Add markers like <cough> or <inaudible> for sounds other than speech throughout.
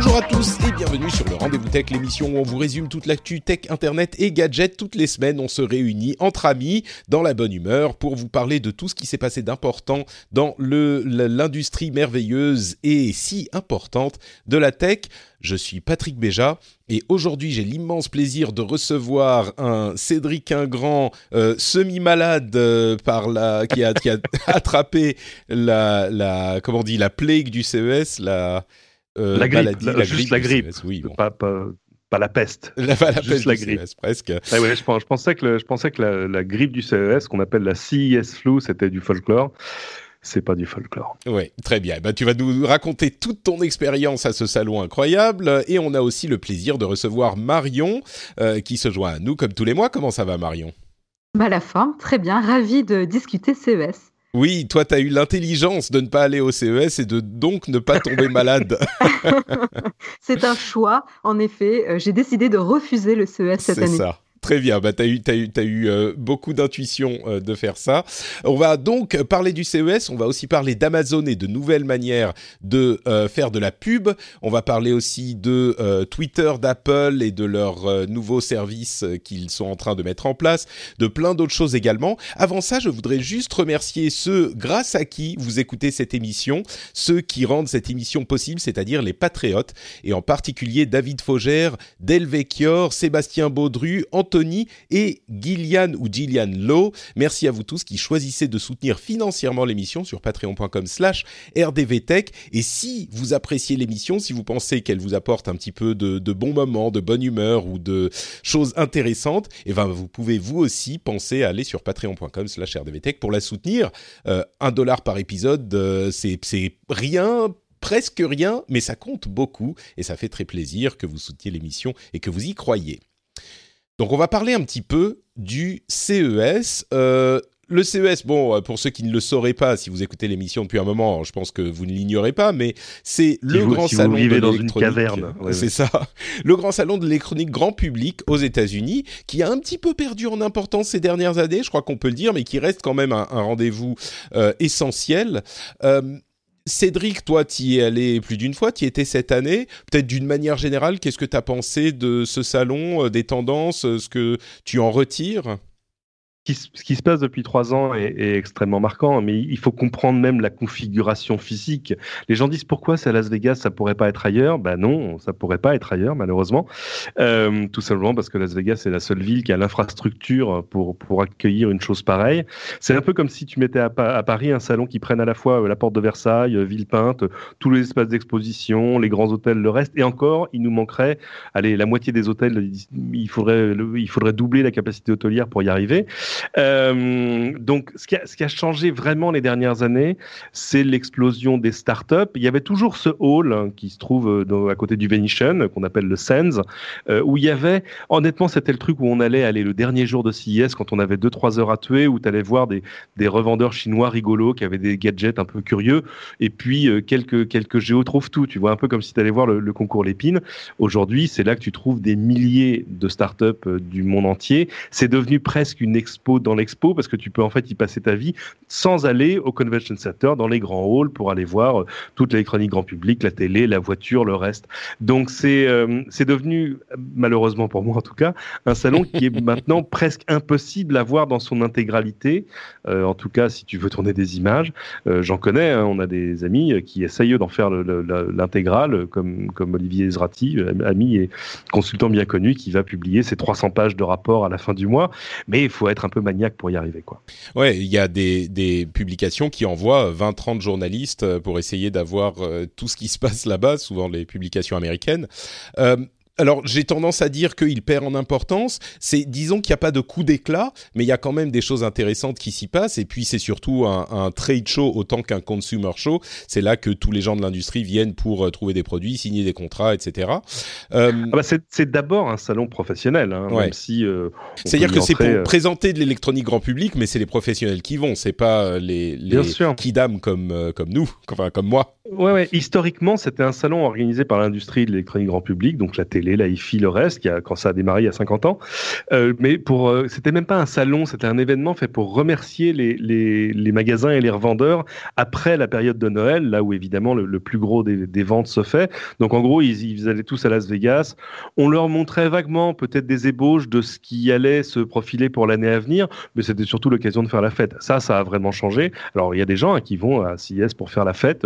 Bonjour à tous et bienvenue sur le Rendez-vous Tech, l'émission où on vous résume toute l'actu tech, internet et gadgets. Toutes les semaines, on se réunit entre amis, dans la bonne humeur, pour vous parler de tout ce qui s'est passé d'important dans l'industrie merveilleuse et si importante de la tech. Je suis Patrick Béja et aujourd'hui j'ai l'immense plaisir de recevoir un Cédric Ingrand euh, semi-malade euh, par la qui a, <laughs> attrapé la, on dit la plague du CES la La grippe, maladie, la- juste la du grippe. CES, oui bon. Pas, pas, pas la peste. <laughs> la, la juste peste la du grippe. CES, presque Ah ouais, je, je pensais que, le- je pensais que la, la grippe du CES, qu'on appelle la CES flu, c'était du folklore. C'est pas du folklore. Oui, très bien. Ben, tu vas nous raconter toute ton expérience à ce salon incroyable. Et on a aussi le plaisir de recevoir Marion, euh, qui se joint à nous comme tous les mois. Comment ça va, Marion? Bah, la forme, très bien, ravi de discuter CES. Oui, toi, tu as eu l'intelligence de ne pas aller au CES et de donc ne pas tomber malade. <laughs> C'est un choix, en effet. euh, J'ai décidé de refuser le CES cette C'est année. ça. Très bien, bah, tu as eu, t'as eu, t'as eu euh, beaucoup d'intuition euh, de faire ça. On va donc parler du CES, on va aussi parler d'Amazon et de nouvelles manières de euh, faire de la pub. On va parler aussi de euh, Twitter, d'Apple et de leurs euh, nouveaux services euh, qu'ils sont en train de mettre en place, de plein d'autres choses également. Avant ça, je voudrais juste remercier ceux grâce à qui vous écoutez cette émission, ceux qui rendent cette émission possible, c'est-à-dire les patriotes, et en particulier David Faugère, Delvecchior, Sébastien Baudru, Anthony et Gillian ou Gillian Lowe. Merci à vous tous qui choisissez de soutenir financièrement l'émission sur patreon.com slash rdvtech. Et si vous appréciez l'émission, si vous pensez qu'elle vous apporte un petit peu de, bons moments, de bonne humeur ou de choses intéressantes, eh ben, vous pouvez vous aussi penser à aller sur patreon.com slash rdvtech pour la soutenir. Euh, un dollar par épisode, euh, c'est c'est rien presque rien, mais ça compte beaucoup et ça fait très plaisir que vous souteniez l'émission et que vous y croyez. Donc on va parler un petit peu du CES. Euh, le CES, bon, euh, pour ceux qui ne le sauraient pas, si vous écoutez l'émission depuis un moment, je pense que vous ne l'ignorez pas, mais c'est le vous- grand si vous salon vivez de dans une caverne, <laughs> ouais, c'est ouais. ça. Le grand salon de l'électronique grand public aux États-Unis, qui a un petit peu perdu en importance ces dernières années, je crois qu'on peut le dire, mais qui reste quand même un, un rendez-vous euh, essentiel. Euh, Cédric, toi, tu y es allé plus d'une fois, tu y étais cette année. Peut-être d'une manière générale, qu'est-ce que tu as pensé de ce salon, euh, des tendances, euh, ce que tu en retires? Qui, ce qui se passe depuis trois ans est, est extrêmement marquant, mais il faut comprendre même la configuration physique. Les gens disent pourquoi c'est à Las Vegas, ça pourrait pas être ailleurs? Ben non, ça pourrait pas être ailleurs, malheureusement. Euh, tout simplement parce que Las Vegas est la seule ville qui a l'infrastructure pour, pour accueillir une chose pareille. C'est un peu comme si tu mettais à, Pa- à Paris un salon qui prenne à la fois euh, la porte de Versailles, euh, Villepinte, tous les espaces d'exposition, les grands hôtels, le reste. Et encore, il nous manquerait, allez, la moitié des hôtels, il faudrait, il faudrait doubler la capacité hôtelière pour y arriver. Euh, donc, ce qui, a, changé vraiment les dernières années, c'est l'explosion des startups. Il y avait toujours ce hall hein, qui se trouve euh, à côté du Venetian, qu'on appelle le Sands, euh, où il y avait, honnêtement, c'était le truc où on allait aller le dernier jour de CES quand on avait 2-3 heures à tuer, où tu allais voir des, revendeurs chinois rigolos qui avaient des gadgets un peu curieux, et puis quelques, quelques géos trouvent tout. Tu vois, un peu comme si tu allais voir le, concours Lépine. Aujourd'hui, c'est là que tu trouves des milliers de startups du monde entier. C'est devenu presque une expo dans l'expo parce que tu peux en fait y passer ta vie sans aller au convention center dans les grands halls pour aller voir euh, toute l'électronique grand public, la télé, la voiture, le reste. Donc c'est euh, c'est devenu malheureusement pour moi en tout cas un salon qui est <laughs> maintenant presque impossible à voir dans son intégralité. Euh, en tout cas, si tu veux tourner des images, euh, j'en connais. hein, on a des amis qui essayent d'en faire l'intégrale, comme comme Olivier Ezrati, ami et consultant bien connu, qui va publier ses 300 pages de rapport à la fin du mois. Mais il faut être un peu maniaque pour y arriver, quoi. Ouais, il y a des, des publications qui envoient 20-30 journalistes euh, pour essayer d'avoir euh, tout ce qui se passe là-bas, souvent les publications américaines. Euh, alors j'ai tendance à dire qu'il perd en importance. C'est disons qu'il n'y a pas de coup d'éclat, mais il y a quand même des choses intéressantes qui s'y passent. Et puis c'est surtout un, trade show autant qu'un consumer show. C'est là que tous les gens de l'industrie viennent pour euh, trouver des produits, signer des contrats, etc. Euh, ah bah c'est d'abord un salon professionnel, hein, même si. Euh, C'est-à-dire que c'est pour présenter de l'électronique grand public, mais c'est les professionnels qui vont. C'est pas les, les kidam comme comme nous, <laughs> enfin comme moi. Ouais. Historiquement, c'était un salon organisé par l'industrie de l'électronique grand public, donc la télé, la hi-fi, le reste, quand ça a démarré il y a 50 ans. Euh, mais pour, euh, c'était même pas un salon, c'était un événement fait pour remercier les, les, les, magasins et les revendeurs après la période de Noël, là où évidemment le, plus gros des, des, ventes se fait. Donc en gros, ils, ils, allaient tous à Las Vegas. On leur montrait vaguement peut-être des ébauches de ce qui allait se profiler pour l'année à venir, mais c'était surtout l'occasion de faire la fête. Ça, ça a vraiment changé. Alors il y a des gens hein, qui vont à CIS pour faire la fête.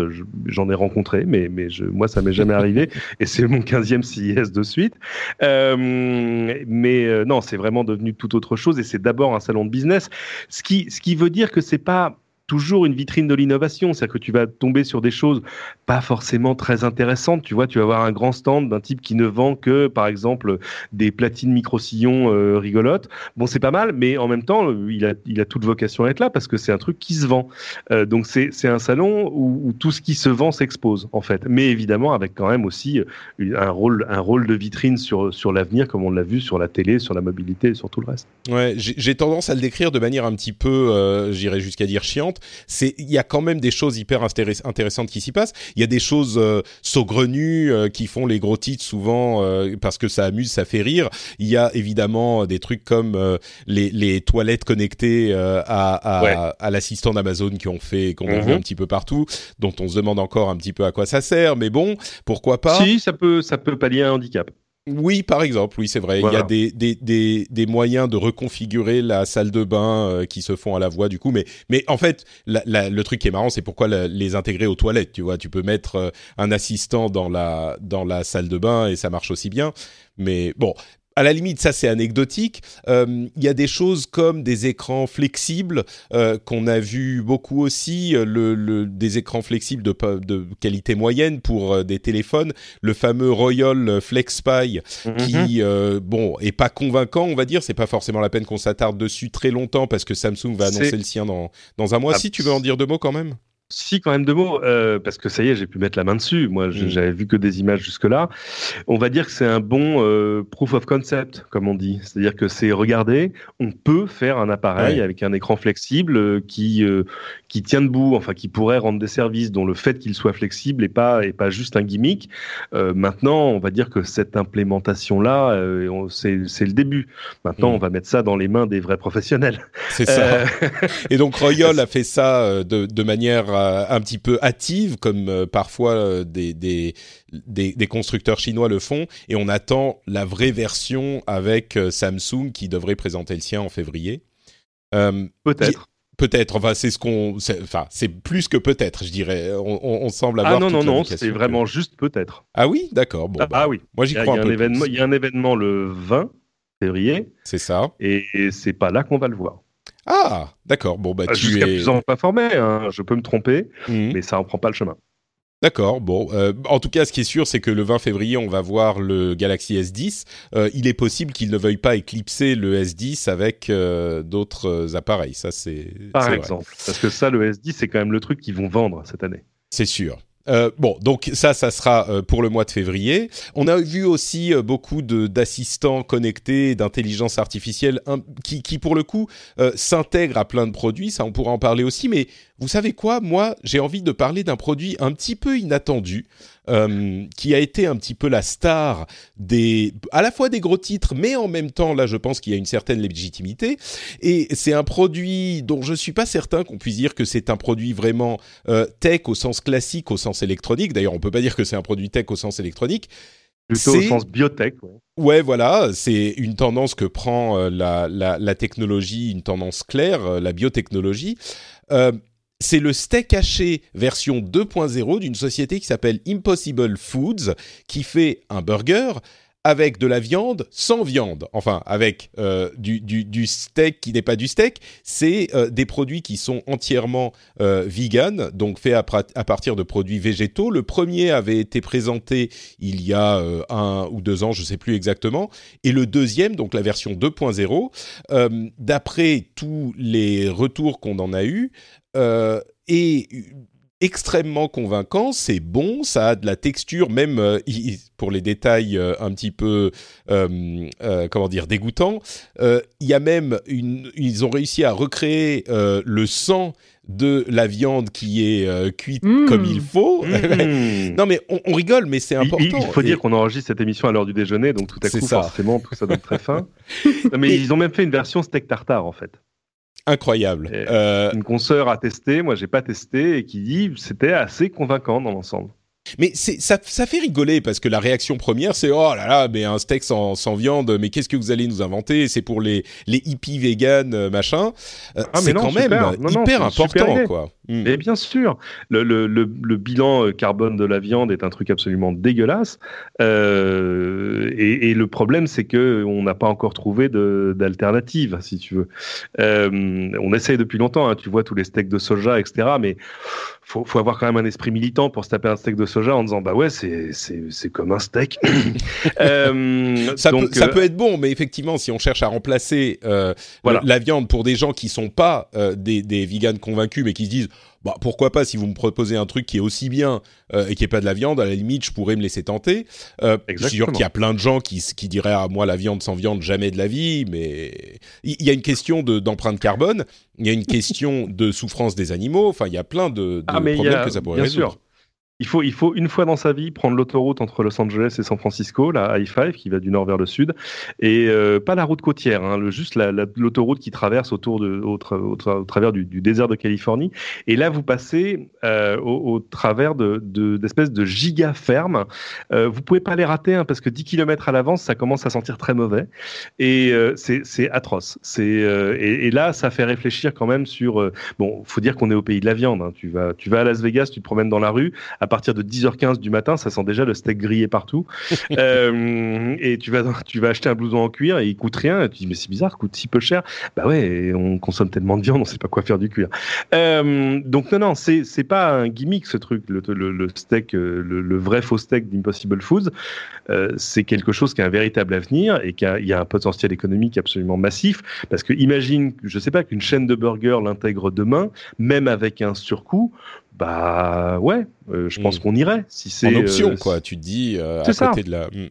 J'en ai rencontré, mais, mais je, moi, ça m'est jamais arrivé. <laughs> Et c'est mon 15e CIS de suite. Euh, mais euh, non, c'est vraiment devenu tout autre chose. Et c'est d'abord un salon de business. Ce qui, ce qui veut dire que c'est pas toujours une vitrine de l'innovation, c'est-à-dire que tu vas tomber sur des choses pas forcément très intéressantes. Tu vois, tu vas avoir un grand stand d'un type qui ne vend que, par exemple, des platines micro-sillons euh, rigolotes. Bon, c'est pas mal, mais en même temps, il a, il a toute vocation à être là parce que c'est un truc qui se vend. Euh, donc c'est un salon où, tout ce qui se vend s'expose, en fait. Mais évidemment, avec quand même aussi euh, un rôle, un rôle de vitrine sur, sur l'avenir, comme on l'a vu sur la télé, sur la mobilité et sur tout le reste. Ouais, j'ai tendance à le décrire de manière un petit peu, euh, j'irais jusqu'à dire chiante c'est il y a quand même des choses hyper intéressantes qui s'y passent. Il y a des choses euh, saugrenues euh, qui font les gros titres souvent euh, parce que ça amuse, ça fait rire. Il y a évidemment des trucs comme les, les, toilettes connectées à, à, à l'assistant d'Amazon qui ont fait qu'on a vu mhm. un petit peu partout, dont on se demande encore un petit peu à quoi ça sert, mais bon, pourquoi pas Si, ça peut ça peut pallier un handicap. Oui, par exemple, oui, c'est vrai. Il y a des, des, des, des, moyens de reconfigurer la salle de bain euh, qui se font à la voix, du coup. Mais, mais en fait, le truc qui est marrant, c'est pourquoi les intégrer aux toilettes. Tu vois, tu peux mettre euh, un assistant dans la, dans la salle de bain et ça marche aussi bien. Mais bon, à la limite, ça c'est anecdotique. Euh, il y a des choses comme des écrans flexibles euh, qu'on a vu beaucoup aussi, euh, le, des écrans flexibles de, de qualité moyenne pour des téléphones, le fameux Royal FlexPy mhm. qui, bon, est pas convaincant, on va dire. C'est pas forcément la peine qu'on s'attarde dessus très longtemps parce que Samsung va annoncer le sien dans, dans un mois. Ah, si tu veux en dire deux mots quand même? Si, quand même deux mots, euh, parce que ça y est, j'ai pu mettre la main dessus. Moi, mm. j'avais vu que des images jusque-là. On va dire que c'est un bon euh, proof of concept, comme on dit. C'est-à-dire que c'est, regardez, on peut faire un appareil avec un écran flexible euh, qui, qui tient debout, enfin, qui pourrait rendre des services, dont le fait qu'il soit flexible n'est pas, est pas juste un gimmick. maintenant, on va dire que cette implémentation-là, c'est le début. Maintenant, mm. on va mettre ça dans les mains des vrais professionnels. C'est ça. <laughs> Et donc, Royal a fait ça de, de manière un petit peu hâtive, comme euh, parfois euh, des, des, des, constructeurs chinois le font, et on attend la vraie version avec Samsung qui devrait présenter le sien en février. peut-être. Peut-être, enfin c'est ce qu'on, enfin c'est plus que peut-être, je dirais. On, semble avoir. Ah non non non, c'est vraiment juste peut-être. Ah oui, d'accord. Bon, ah, bah, oui. Moi j'y crois un, peu. Il y a un événement le 20 février. C'est ça. Et, et c'est pas là qu'on va le voir. Ah, d'accord. Bon, bah, euh, tu Jusqu'à es... plus en pas formé, hein. je peux me tromper, mhm. mais ça en prend pas le chemin. D'accord. Bon, euh, en tout cas, ce qui est sûr, c'est que le 20 février, on va voir le Galaxy S10. Euh, il est possible qu'il ne veuille pas éclipser le S10 avec d'autres appareils. Ça, c'est par exemple, parce que ça, le S10, c'est quand même le truc qu'ils vont vendre cette année. C'est sûr. Euh, bon, donc ça, ça sera euh, pour le mois de février. On a vu aussi euh, beaucoup d'assistants connectés, d'intelligence artificielle, qui, qui, pour le coup s'intègrent à plein de produits. Ça, on pourra en parler aussi. Mais vous savez quoi? Moi, j'ai envie de parler d'un produit un petit peu inattendu, euh, qui a été un petit peu la star des, à la fois des gros titres, mais en même temps, là, je pense qu'il y a une certaine légitimité. Et c'est un produit dont je suis pas certain qu'on puisse dire que c'est un produit vraiment euh, tech au sens classique, au sens électronique. D'ailleurs, on peut pas dire que c'est un produit tech au sens électronique. Plutôt au sens biotech. Ouais. ouais voilà, c'est une tendance que prend euh, la, la, la, technologie, une tendance claire, euh, la biotechnologie. Euh, c'est le steak haché version 2.0 d'une société qui s'appelle Impossible Foods, qui fait un burger avec de la viande sans viande, enfin avec euh, du, steak qui n'est pas du steak, c'est euh, des produits qui sont entièrement euh, vegan, donc faits à, à, partir de produits végétaux. Le premier avait été présenté il y a euh, un ou deux ans, je ne sais plus exactement, et le deuxième, donc la version 2.0, euh, d'après tous les retours qu'on en a eu, est extrêmement convaincant, c'est bon, ça a de la texture, même euh, pour les détails euh, un petit peu, euh, comment dire, dégoûtants. Il y a même une, ils ont réussi à recréer le sang de la viande qui est cuite mmh. comme il faut. Mmh. <laughs> non mais on, on, rigole, mais c'est important. Il, il faut Et... dire qu'on enregistre cette émission à l'heure du déjeuner, donc tout à coup ça. forcément tout ça donne très <laughs> faim. mais Et... ils ont même fait une version steak tartare en fait incroyable. Euh... Une consoeur a testé, moi j'ai pas testé, et qui dit c'était assez convaincant dans l'ensemble. Mais ça, ça fait rigoler parce que la réaction première c'est oh là là mais un steak sans, sans viande mais qu'est-ce que vous allez nous inventer? C'est pour les les hippies vegan euh, machin euh, ah, c'est quand super. même non, hyper non, important quoi. Mm. Et bien sûr le, le, le, le, bilan carbone de la viande est un truc absolument dégueulasse euh, et, et, le problème c'est que on n'a pas encore trouvé d'alternative si tu veux. Euh, on essaye depuis longtemps hein, tu vois tous les steaks de soja etc mais faut, faut avoir quand même un esprit militant pour se taper un steak de soja en disant bah ouais c'est c'est comme un steak. <laughs> euh, ça, donc, peut, ça euh... peut être bon, mais effectivement si on cherche à remplacer euh, voilà. la viande pour des gens qui sont pas euh, des, des vegans convaincus mais qui se disent bah, pourquoi pas si vous me proposez un truc qui est aussi bien euh, et qui est pas de la viande, à la limite, je pourrais me laisser tenter. Euh, je suis sûr qu'il y a plein de gens qui, qui diraient à ah, moi la viande sans viande jamais de la vie, mais il y, a une question d'empreinte carbone, il y a une <laughs> question de souffrance des animaux. Enfin, il y a plein de, de ah, problèmes a, que ça pourrait bien résoudre. Sûr. Il faut, il faut une fois dans sa vie prendre l'autoroute entre Los Angeles et San Francisco, la I-5 qui va du nord vers le sud, et euh, pas la route côtière, hein, juste l'autoroute qui traverse autour de, au, tra au, tra au travers du, désert de Californie. Et là, vous passez euh, au, travers d'espèces de, de, de giga fermes. Euh, vous pouvez pas les rater hein, parce que 10 km à l'avance, ça commence à sentir très mauvais et euh, c'est atroce. C'est et, là, ça fait réfléchir quand même sur. bon, faut dire qu'on est au pays de la viande. Hein. Tu vas, tu vas à Las Vegas, tu te promènes dans la rue. Partir de 10h15 du matin, ça sent déjà le steak grillé partout. <laughs> euh, et tu vas, tu vas acheter un blouson en cuir et il coûte rien. Et tu dis, mais c'est bizarre, il coûte si peu cher. Bah ouais, on consomme tellement de viande, on sait pas quoi faire du cuir. Euh, donc non, non, c'est, c'est pas un gimmick ce truc, le, le, le steak, le, le, vrai faux steak d'Impossible Foods. Euh, c'est quelque chose qui a un véritable avenir et qui a, il y a un potentiel économique absolument massif. Parce que imagine, je sais pas, qu'une chaîne de burgers l'intègre demain, même avec un surcoût, bah ouais, euh, je pense mmh. qu'on irait. Si c'est en option, euh, quoi. Tu te dis euh, à ça. côté de la. Mmh.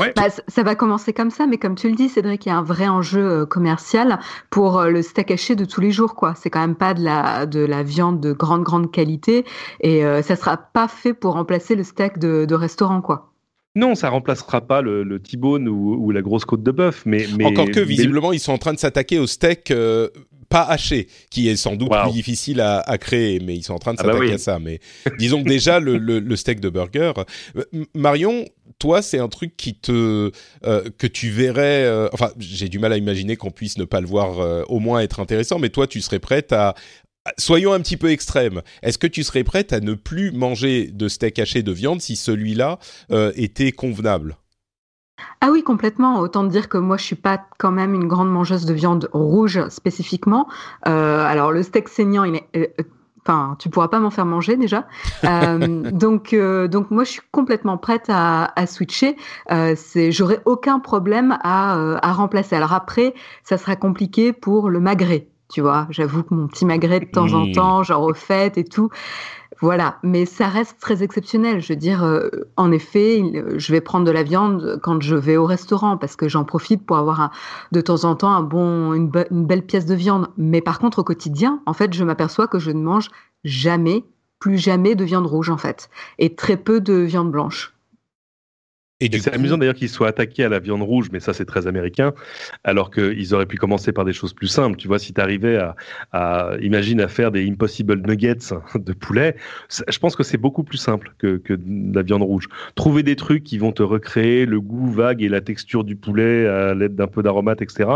Ouais. Bah, ça va commencer comme ça, mais comme tu le dis, Cédric, il y a un vrai enjeu commercial pour le steak haché de tous les jours, quoi. C'est quand même pas de la de la viande de grande grande qualité et euh, ça sera pas fait pour remplacer le steak de, de restaurant, quoi. Non, ça remplacera pas le, le T-bone ou, ou, la grosse côte de bœuf, mais, mais encore que visiblement mais... ils sont en train de s'attaquer au steak euh, pas haché, qui est sans doute wow. plus difficile à, à, créer, mais ils sont en train de s'attaquer ah bah oui. à ça. Mais disons que déjà le, le, le, steak de burger, Marion, toi, c'est un truc qui te euh, que tu verrais. Euh, enfin, j'ai du mal à imaginer qu'on puisse ne pas le voir euh, au moins être intéressant, mais toi, tu serais prête à Soyons un petit peu extrêmes. Est-ce que tu serais prête à ne plus manger de steak haché de viande si celui-là euh, était convenable? Ah oui, complètement. Autant dire que moi, je suis pas quand même une grande mangeuse de viande rouge spécifiquement. Euh, alors, le steak saignant, il est, euh, enfin, tu pourras pas m'en faire manger déjà. <laughs> euh, donc, euh, donc moi, je suis complètement prête à, à switcher. Euh, c'est, j'aurai aucun problème à, euh, à remplacer. Alors après, ça sera compliqué pour le magret. Tu vois, j'avoue que mon petit magret de temps mmh. en temps, genre aux fêtes et tout. Voilà, mais ça reste très exceptionnel. Je veux dire, euh, en effet, je vais prendre de la viande quand je vais au restaurant parce que j'en profite pour avoir un, de temps en temps un bon, une, be une, belle pièce de viande. Mais par contre, au quotidien, en fait, je m'aperçois que je ne mange jamais, plus jamais de viande rouge en fait, et très peu de viande blanche. Et, et c'est coup... amusant d'ailleurs qu'ils soient attaqués à la viande rouge, mais ça c'est très américain, alors qu'ils auraient pu commencer par des choses plus simples. Tu vois, si tu arrivais à, à, imagine, à faire des impossible nuggets de poulet, je pense que c'est beaucoup plus simple que, que de la viande rouge. Trouver des trucs qui vont te recréer le goût vague et la texture du poulet à l'aide d'un peu d'aromates, etc.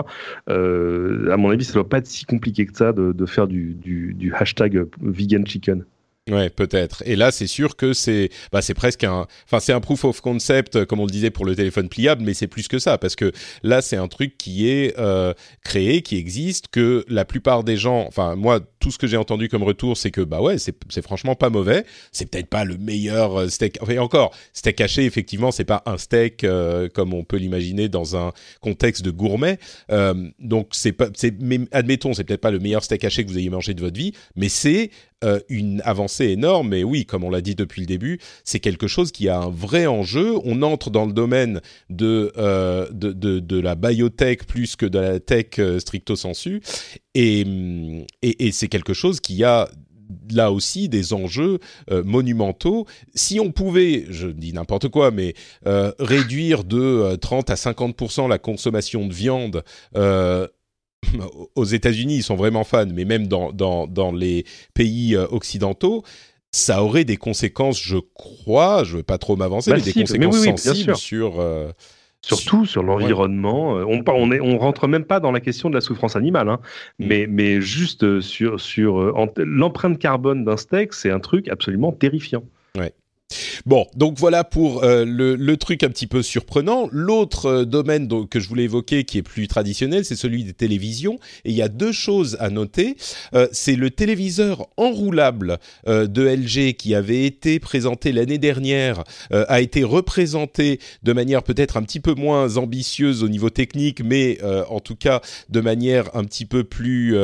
Euh, à mon avis, ça doit pas être si compliqué que ça de, de faire du, du, du hashtag vegan chicken. Ouais, peut-être. Et là, c'est sûr que c'est, bah, c'est presque un, enfin, c'est un proof of concept, euh, comme on le disait pour le téléphone pliable, mais c'est plus que ça, parce que là, c'est un truc qui est euh, créé, qui existe, que la plupart des gens, enfin, moi, tout ce que j'ai entendu comme retour, c'est que, bah ouais, c'est, franchement pas mauvais. C'est peut-être pas le meilleur euh, steak. Enfin, encore, steak haché, effectivement, c'est pas un steak euh, comme on peut l'imaginer dans un contexte de gourmet. Euh, donc, c'est pas, mais admettons, c'est peut-être pas le meilleur steak haché que vous ayez mangé de votre vie, mais c'est euh, une avancée énorme. Et oui, comme on l'a dit depuis le début, c'est quelque chose qui a un vrai enjeu. On entre dans le domaine de, euh, de, de, de, la biotech plus que de la tech euh, stricto sensu. Et, et, et c'est quelque chose qui a là aussi des enjeux euh, monumentaux. Si on pouvait, je dis n'importe quoi, mais euh, réduire de 30 à 50% la consommation de viande euh, <laughs> aux États-Unis, ils sont vraiment fans, mais même dans, dans, dans les pays euh, occidentaux, ça aurait des conséquences, je crois, je ne veux pas trop m'avancer, mais des mais conséquences oui, oui, bien sensibles sur... Surtout sur l'environnement. Euh, On, on, est, on rentre même pas dans la question de la souffrance animale, hein, Mm. mais, mais juste euh, sur, sur euh, l'empreinte carbone d'un steak, c'est un truc absolument terrifiant. Bon, donc voilà pour euh, le, le truc un petit peu surprenant. L'autre euh, domaine donc, que je voulais évoquer, qui est plus traditionnel, c'est celui des télévisions. Et il y a deux choses à noter. Euh, c'est le téléviseur enroulable euh, de LG qui avait été présenté l'année dernière, euh, a été représenté de manière peut-être un petit peu moins ambitieuse au niveau technique, mais euh, en tout cas de manière un petit peu plus...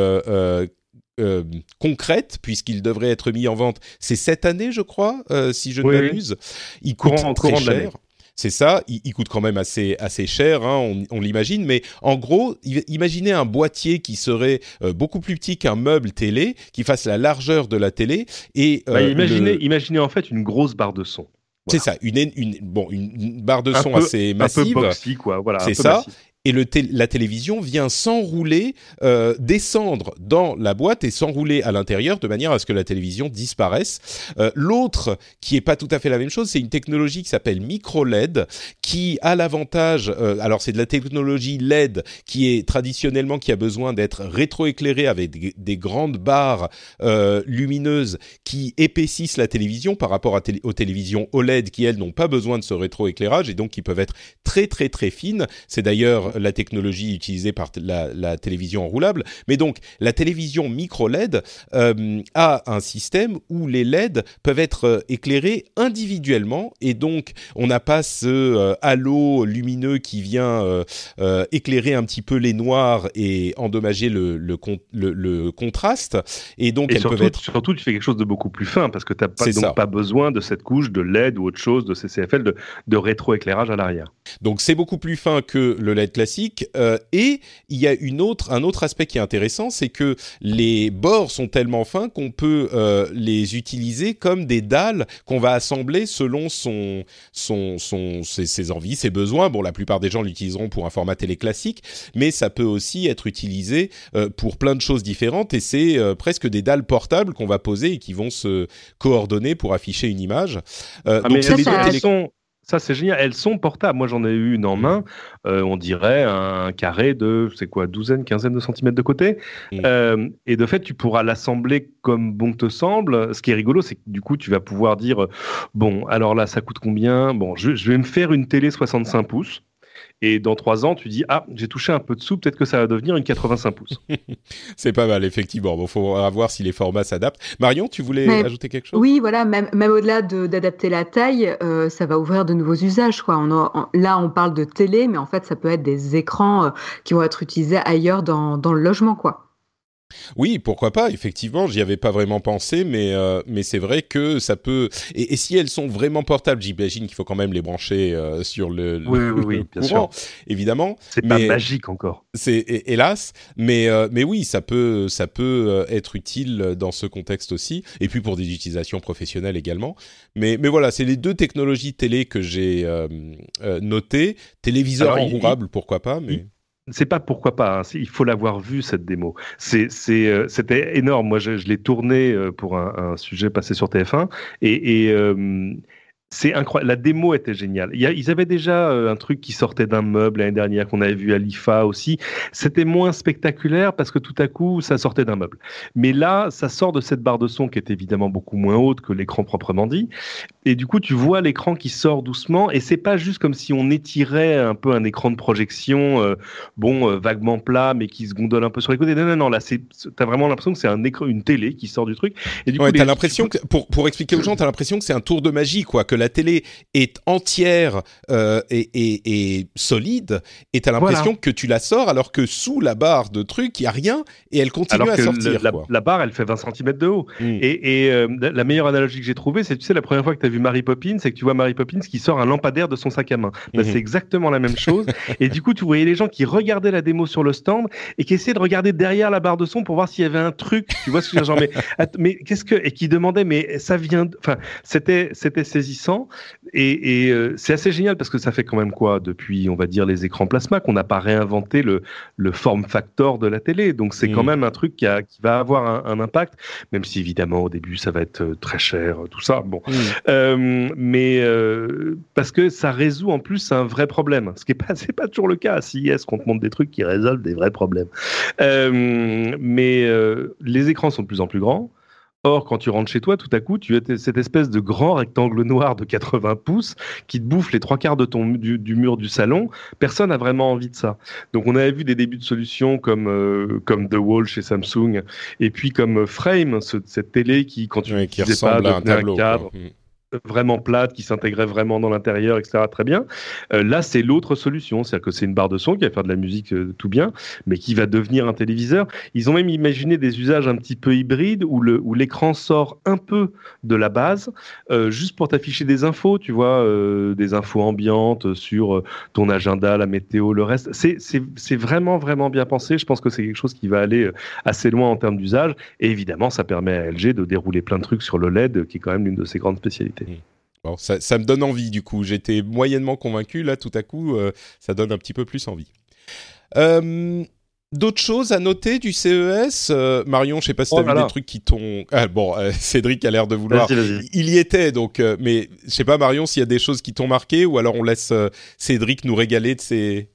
euh, concrète puisqu'il devrait être mis en vente. C'est cette année, je crois, euh, si je ne Oui, m'abuse. Il coûte Courant- très courant cher. C'est ça, il, il coûte quand même assez assez cher, hein, on, on l'imagine. Mais en gros, imaginez un boîtier qui serait euh, beaucoup plus petit qu'un meuble télé, qui fasse la largeur de la télé et Bah, imaginez, le- imaginez en fait une grosse barre de son. c'est ça, une, une, bon une, barre de son peu- assez Un peu massive. boxy, quoi. Voilà, C'est ça. massif. Et le la télévision vient s'enrouler, euh, descendre dans la boîte et s'enrouler à l'intérieur de manière à ce que la télévision disparaisse. Euh, L'autre, qui est pas tout à fait la même chose, c'est une technologie qui s'appelle micro LED, qui a l'avantage, euh, alors c'est de la technologie LED qui est traditionnellement qui a besoin d'être rétroéclairée avec des, des grandes barres euh, lumineuses qui épaississent la télévision par rapport à télé- aux télévisions OLED qui elles n'ont pas besoin de ce rétroéclairage et donc qui peuvent être très très très fines. C'est d'ailleurs la technologie utilisée par la, la télévision enroulable. Mais donc la télévision micro LED euh, a un système où les LED peuvent être euh, éclairés individuellement et donc on n'a pas ce euh, halo lumineux qui vient euh, éclairer un petit peu les noirs et endommager le, le, con- le- le contraste. Et donc Et elles surtout, peuvent être surtout, tu fais quelque chose de beaucoup plus fin parce que tu n'as ça. pas besoin de cette couche de LED ou autre chose, de CCFL, de, de rétroéclairage à l'arrière. Donc c'est beaucoup plus fin que le LED classique. euh, et il y a une autre, un autre aspect qui est intéressant, c'est que les bords sont tellement fins qu'on peut euh, les utiliser comme des dalles qu'on va assembler selon son, son, son, ses, ses envies, ses besoins. Bon, la plupart des gens l'utiliseront pour un format télé classique, mais ça peut aussi être utilisé euh, pour plein de choses différentes. Et c'est presque des dalles portables qu'on va poser et qui vont se coordonner pour afficher une image. Ah, donc mais c'est ça, des ça- télé- ça c'est génial. Elles sont portables. Moi j'en ai eu une en main. Euh, on dirait un carré de, c'est quoi, douzaine, quinzaine de centimètres de côté. Mm. Euh, et de fait, tu pourras l'assembler comme bon te semble. Ce qui est rigolo, c'est que du coup, tu vas pouvoir dire, bon, alors là, ça coûte combien? Bon, je, je vais me faire une télé 65 pouces. Et dans trois ans, tu dis, ah, j'ai touché un peu de sous, peut-être que ça va devenir une 85 pouces. <laughs> C'est pas mal, effectivement. Bon, faut voir si les formats s'adaptent. Marion, tu voulais Mais- ajouter quelque chose? Oui, voilà, même, même au-delà de- d'adapter la taille, euh, ça va ouvrir de nouveaux usages. Quoi. On a- on- là, on parle de télé, mais en fait, ça peut être des écrans euh, qui vont être utilisés ailleurs dans, dans le logement. Quoi. Oui, pourquoi pas, effectivement, j'y avais pas vraiment pensé, mais, euh, mais c'est vrai que ça peut... Et, et si elles sont vraiment portables, j'imagine qu'il faut quand même les brancher euh, sur le, le- Oui, oui, oui, bien courant, évidemment. C'est pas magique encore. C'est hé- hélas, mais euh, mais oui, ça peut ça peut être utile dans ce contexte aussi, et puis pour des utilisations professionnelles également. Mais mais voilà, c'est les deux technologies télé que j'ai notées. Téléviseur Alors, il- pourquoi pas, mais C'est pas pourquoi pas. hein, il faut l'avoir vu cette démo. Euh, c'était énorme. Moi, je, l'ai tourné euh, pour un, sujet passé sur TF1 et, euh, c'est incroyable. La démo était géniale. Ils avaient déjà un truc qui sortait d'un meuble l'année dernière qu'on avait vu à l'IFA aussi. C'était moins spectaculaire parce que tout à coup, ça sortait d'un meuble. Mais là, ça sort de cette barre de son qui est évidemment beaucoup moins haute que l'écran proprement dit. Et du coup, tu vois l'écran qui sort doucement. Et c'est pas juste comme si on étirait un peu un écran de projection, euh, bon, euh, vaguement plat, mais qui se gondole un peu sur les côtés. Non, non, non. Là, c'est, t'as vraiment l'impression que c'est un écran, une télé qui sort du truc. Et du coup, t'as l'impression que, pour, pour expliquer aux gens, t'as l'impression que c'est un tour de magie, quoi, que la télé est entière euh, et, et, et, solide, et tu as l'impression que tu la sors alors que sous la barre de truc, il y a rien et elle continue à sortir. la, la, barre, elle fait 20 cm de haut. Mm. Et, et la meilleure analogie que j'ai trouvée, c'est tu sais, la première fois que tu as vu Mary Poppins, c'est que tu vois Mary Poppins qui sort un lampadaire de son sac à main. Bah, mm-hmm. C'est exactement la même chose. <laughs> et du coup, tu voyais les gens qui regardaient la démo sur le stand et qui essayaient de regarder derrière la barre de son pour voir s'il y avait un truc. Tu vois ce que je veux dire mais, mais qu'est-ce que et qui demandaient mais ça vient. Enfin, c'était c'était saisissant. Et, euh, c'est assez génial parce que ça fait quand même quoi depuis, on va dire, les écrans plasma qu'on n'a pas réinventé le, le form factor de la télé. Donc c'est quand mm. même un truc qui, a, qui va avoir un, impact, même si évidemment au début ça va être euh, très cher, tout ça. Bon, mm. euh, mais parce que ça résout en plus un vrai problème, ce qui est pas <laughs> pas toujours le cas à CIS qu'on te montre des trucs qui résolvent des vrais problèmes? mais les écrans sont de plus en plus grands. Or, quand tu rentres chez toi, tout à coup, tu as cette espèce de grand rectangle noir de 80 pouces qui te bouffe les trois quarts de ton, du, mur du salon. Personne n'a vraiment envie de ça. Donc, on avait vu des débuts de solutions comme, euh, comme The Wall chez Samsung et puis comme Frame, cette télé qui, quand tu qui pas, à un, tableau, cadre. Mm vraiment plate, qui s'intégrait vraiment dans l'intérieur, etc. Très bien. Euh, là, c'est l'autre solution, c'est-à-dire que c'est une barre de son qui va faire de la musique euh, tout bien, mais qui va devenir un téléviseur. Ils ont même imaginé des usages un petit peu hybrides où le où l'écran sort un peu de la base, euh, juste pour t'afficher des infos, tu vois, des infos ambiantes sur ton agenda, la météo, le reste. C'est c'est vraiment vraiment bien pensé. Je pense que c'est quelque chose qui va aller assez loin en termes d'usage. Et évidemment, ça permet à LG de dérouler plein de trucs sur le LED, qui est quand même l'une de ses grandes spécialités. Bon, ça, ça, me donne envie du coup. J'étais moyennement convaincu. Là, tout à coup, euh, ça donne un petit peu plus envie. Euh, D'autres choses à noter du CES euh, Marion, je sais pas si tu as oh vu des trucs qui t'ont... Ah, bon, <laughs> Cédric a l'air de vouloir... Il y était, donc... mais je sais pas, Marion, s'il y a des choses qui t'ont marqué, ou alors on laisse Cédric nous régaler de ses,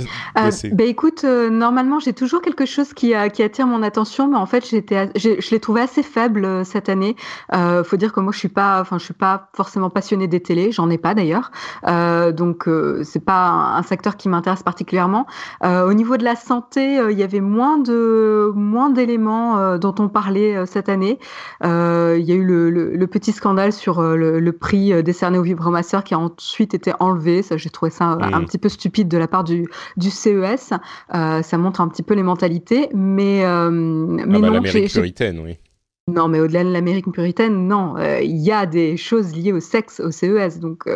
euh, bah écoute, euh, normalement j'ai toujours quelque chose qui, qui attire mon attention, mais en fait j'étais, je l'ai trouvé assez faible euh, cette année. Euh, faut dire que moi je suis pas, enfin je suis pas forcément passionnée des télés, j'en ai pas d'ailleurs, euh, donc c'est pas un, secteur qui m'intéresse particulièrement. au niveau de la santé, il y avait moins de moins d'éléments dont on parlait cette année. Il y a eu le, le, petit scandale sur le, le, prix décerné aux vibromasseurs qui a ensuite été enlevé. Ça j'ai trouvé ça un petit peu stupide de la part du du CES. Euh, ça montre un petit peu les mentalités, mais, euh, mais ah bah, L'Amérique puritaine, oui. Non, mais au-delà de l'Amérique puritaine, non. Euh, il y a des choses liées au sexe au CES, donc. oui,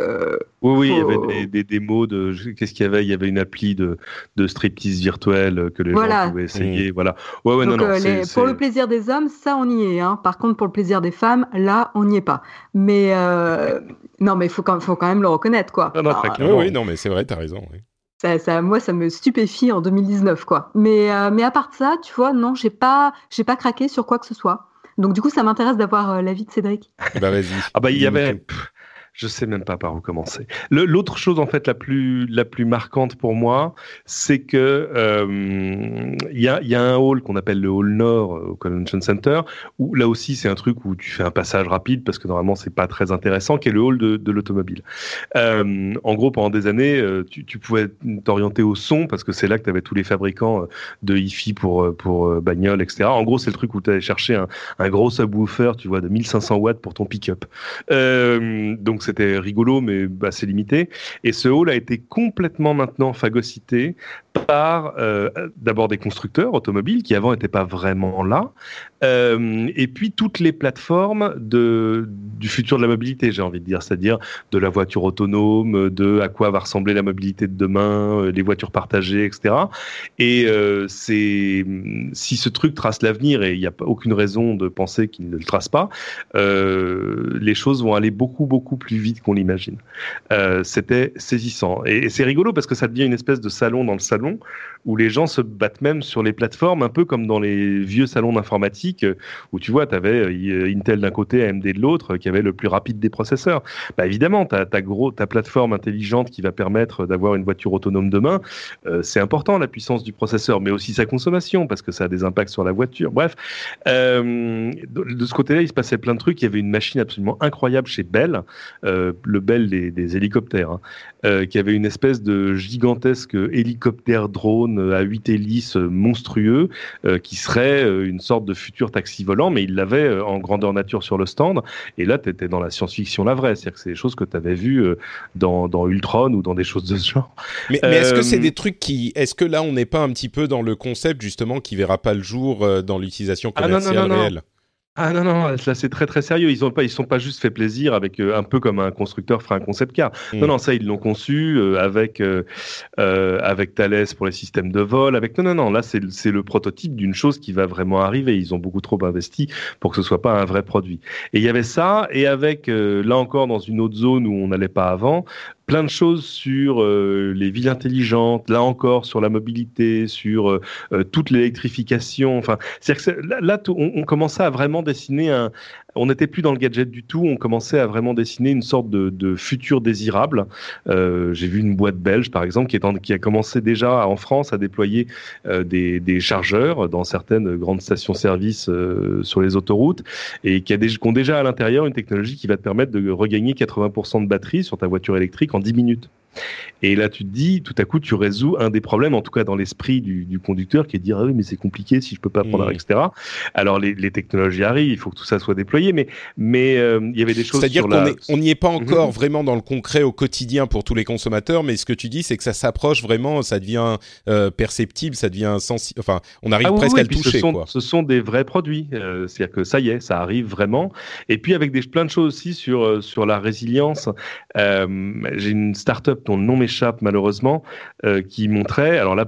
oui, il y avait des, démos de. Qu'est-ce qu'il y avait? Il y avait une appli de, de striptease virtuelle que les gens pouvaient essayer. Mmh. Voilà. Ouais, ouais, non, non, pour le plaisir des hommes, ça, on y est. Hein. Par contre, pour le plaisir des femmes, là, on n'y est pas. Mais non, mais il faut quand, faut quand même le reconnaître, quoi. Ah, non, oui, oui, non, mais c'est vrai, tu as raison. Oui. Ça, ça, moi, ça me stupéfie en 2019, quoi. Mais, euh, mais à part ça, tu vois, non, j'ai pas, j'ai pas craqué sur quoi que ce soit. Donc, du coup, ça m'intéresse d'avoir euh, l'avis de Cédric. Bah, vas-y. ah, bah, il y avait je sais même pas par où commencer. L'autre chose en fait la plus la plus marquante pour moi, c'est que euh, il y, a, y a un hall qu'on appelle le hall nord au Convention Center où là aussi c'est un truc où tu fais un passage rapide parce que normalement c'est pas très intéressant, qui est le hall de, de l'automobile. Euh, en gros, pendant des années, euh, tu, tu pouvais t'orienter au son parce que c'est là que tu avais tous les fabricants de hi-fi pour pour bagnole, etc. En gros, c'est le truc où tu allais chercher un, un gros subwoofer, tu vois, de 1500 watts pour ton pick-up. donc c'était rigolo, mais assez limité. Et ce hall a été complètement maintenant phagocyté par euh, d'abord des constructeurs automobiles qui avant n'étaient pas vraiment là, euh, et puis toutes les plateformes de, du futur de la mobilité, j'ai envie de dire, c'est-à-dire de la voiture autonome, de à quoi va ressembler la mobilité de demain, euh, les voitures partagées, etc. Et si ce truc trace l'avenir, et il n'y a aucune raison de penser qu'il ne le trace pas, les choses vont aller beaucoup beaucoup plus vite qu'on l'imagine. C'était saisissant. Et c'est rigolo parce que ça devient une espèce de salon dans le salon où les gens se battent même sur les plateformes, un peu comme dans les vieux salons d'informatique, euh, où tu vois, tu avais euh, Intel d'un côté, AMD de l'autre, qui avait le plus rapide des processeurs. Bah, évidemment, ta, ta, plateforme intelligente qui va permettre d'avoir une voiture autonome demain, euh, c'est important la puissance du processeur, mais aussi sa consommation, parce que ça a des impacts sur la voiture. Bref, euh, de, ce côté-là, il se passait plein de trucs. Il y avait une machine absolument incroyable chez Bell, euh, le Bell des, hélicoptères, hein, euh, qui avait une espèce de gigantesque hélicoptère drone à 8 hélices monstrueux, euh, qui serait euh, une sorte de futur taxi volant, mais il l'avait en grandeur nature sur le stand. Et là, tu étais dans la science-fiction la vraie, c'est-à-dire que c'est des choses que tu avais vues dans, dans Ultron ou dans des choses de ce genre. Mais, mais est-ce que c'est des trucs qui, est-ce que là, on n'est pas un petit peu dans le concept justement qui verra pas le jour dans l'utilisation commerciale ah non, non, non, réelle? Ah non, non, là c'est très très sérieux. Ils ont pas, ils sont pas juste fait plaisir avec euh, un peu comme un constructeur ferait un concept car. Mm. Non, non, ça ils l'ont conçu euh, avec euh, avec Thales pour les systèmes de vol. Avec non, non, non, là c'est c'est le prototype d'une chose qui va vraiment arriver. Ils ont beaucoup trop investi pour que ce soit pas un vrai produit. Et il y avait ça et avec là encore dans une autre zone où on n'allait pas avant, plein de choses sur euh, les villes intelligentes, là encore sur la mobilité, sur euh, euh toute l'électrification. Enfin, c'est là, là on, on, commençait à vraiment dessiner un, on n'était plus dans le gadget du tout, on commençait à vraiment dessiner une sorte de, futur désirable. Euh, J'ai vu une boîte belge, par exemple, qui, a commencé déjà en France à déployer euh, des, chargeurs dans certaines grandes stations-service euh, sur les autoroutes et qui, a qui ont déjà à l'intérieur une technologie qui va te permettre de regagner 80% de batterie sur ta voiture électrique en 10 minutes. Et là, tu te dis, tout à coup, tu résous un des problèmes, en tout cas dans l'esprit du, du, conducteur, qui est de dire, ah oui, mais c'est compliqué si je peux pas prendre, mmh. etc. Alors, les, les, technologies arrivent, il faut que tout ça soit déployé, mais mais euh, il y avait des choses. C'est-à-dire qu'on n'y est pas encore mmh. vraiment dans le concret au quotidien pour tous les consommateurs, mais ce que tu dis, c'est que ça s'approche vraiment, ça devient euh, perceptible, ça devient sensible. Enfin, on arrive ah, presque oui, à le toucher. Ce sont, quoi. ce sont des vrais produits. Euh, C'est-à-dire que ça y est, ça arrive vraiment. Et puis avec des plein de choses aussi sur sur la résilience. J'ai une start-up le nom m'échappe malheureusement, euh, qui montrait, alors là,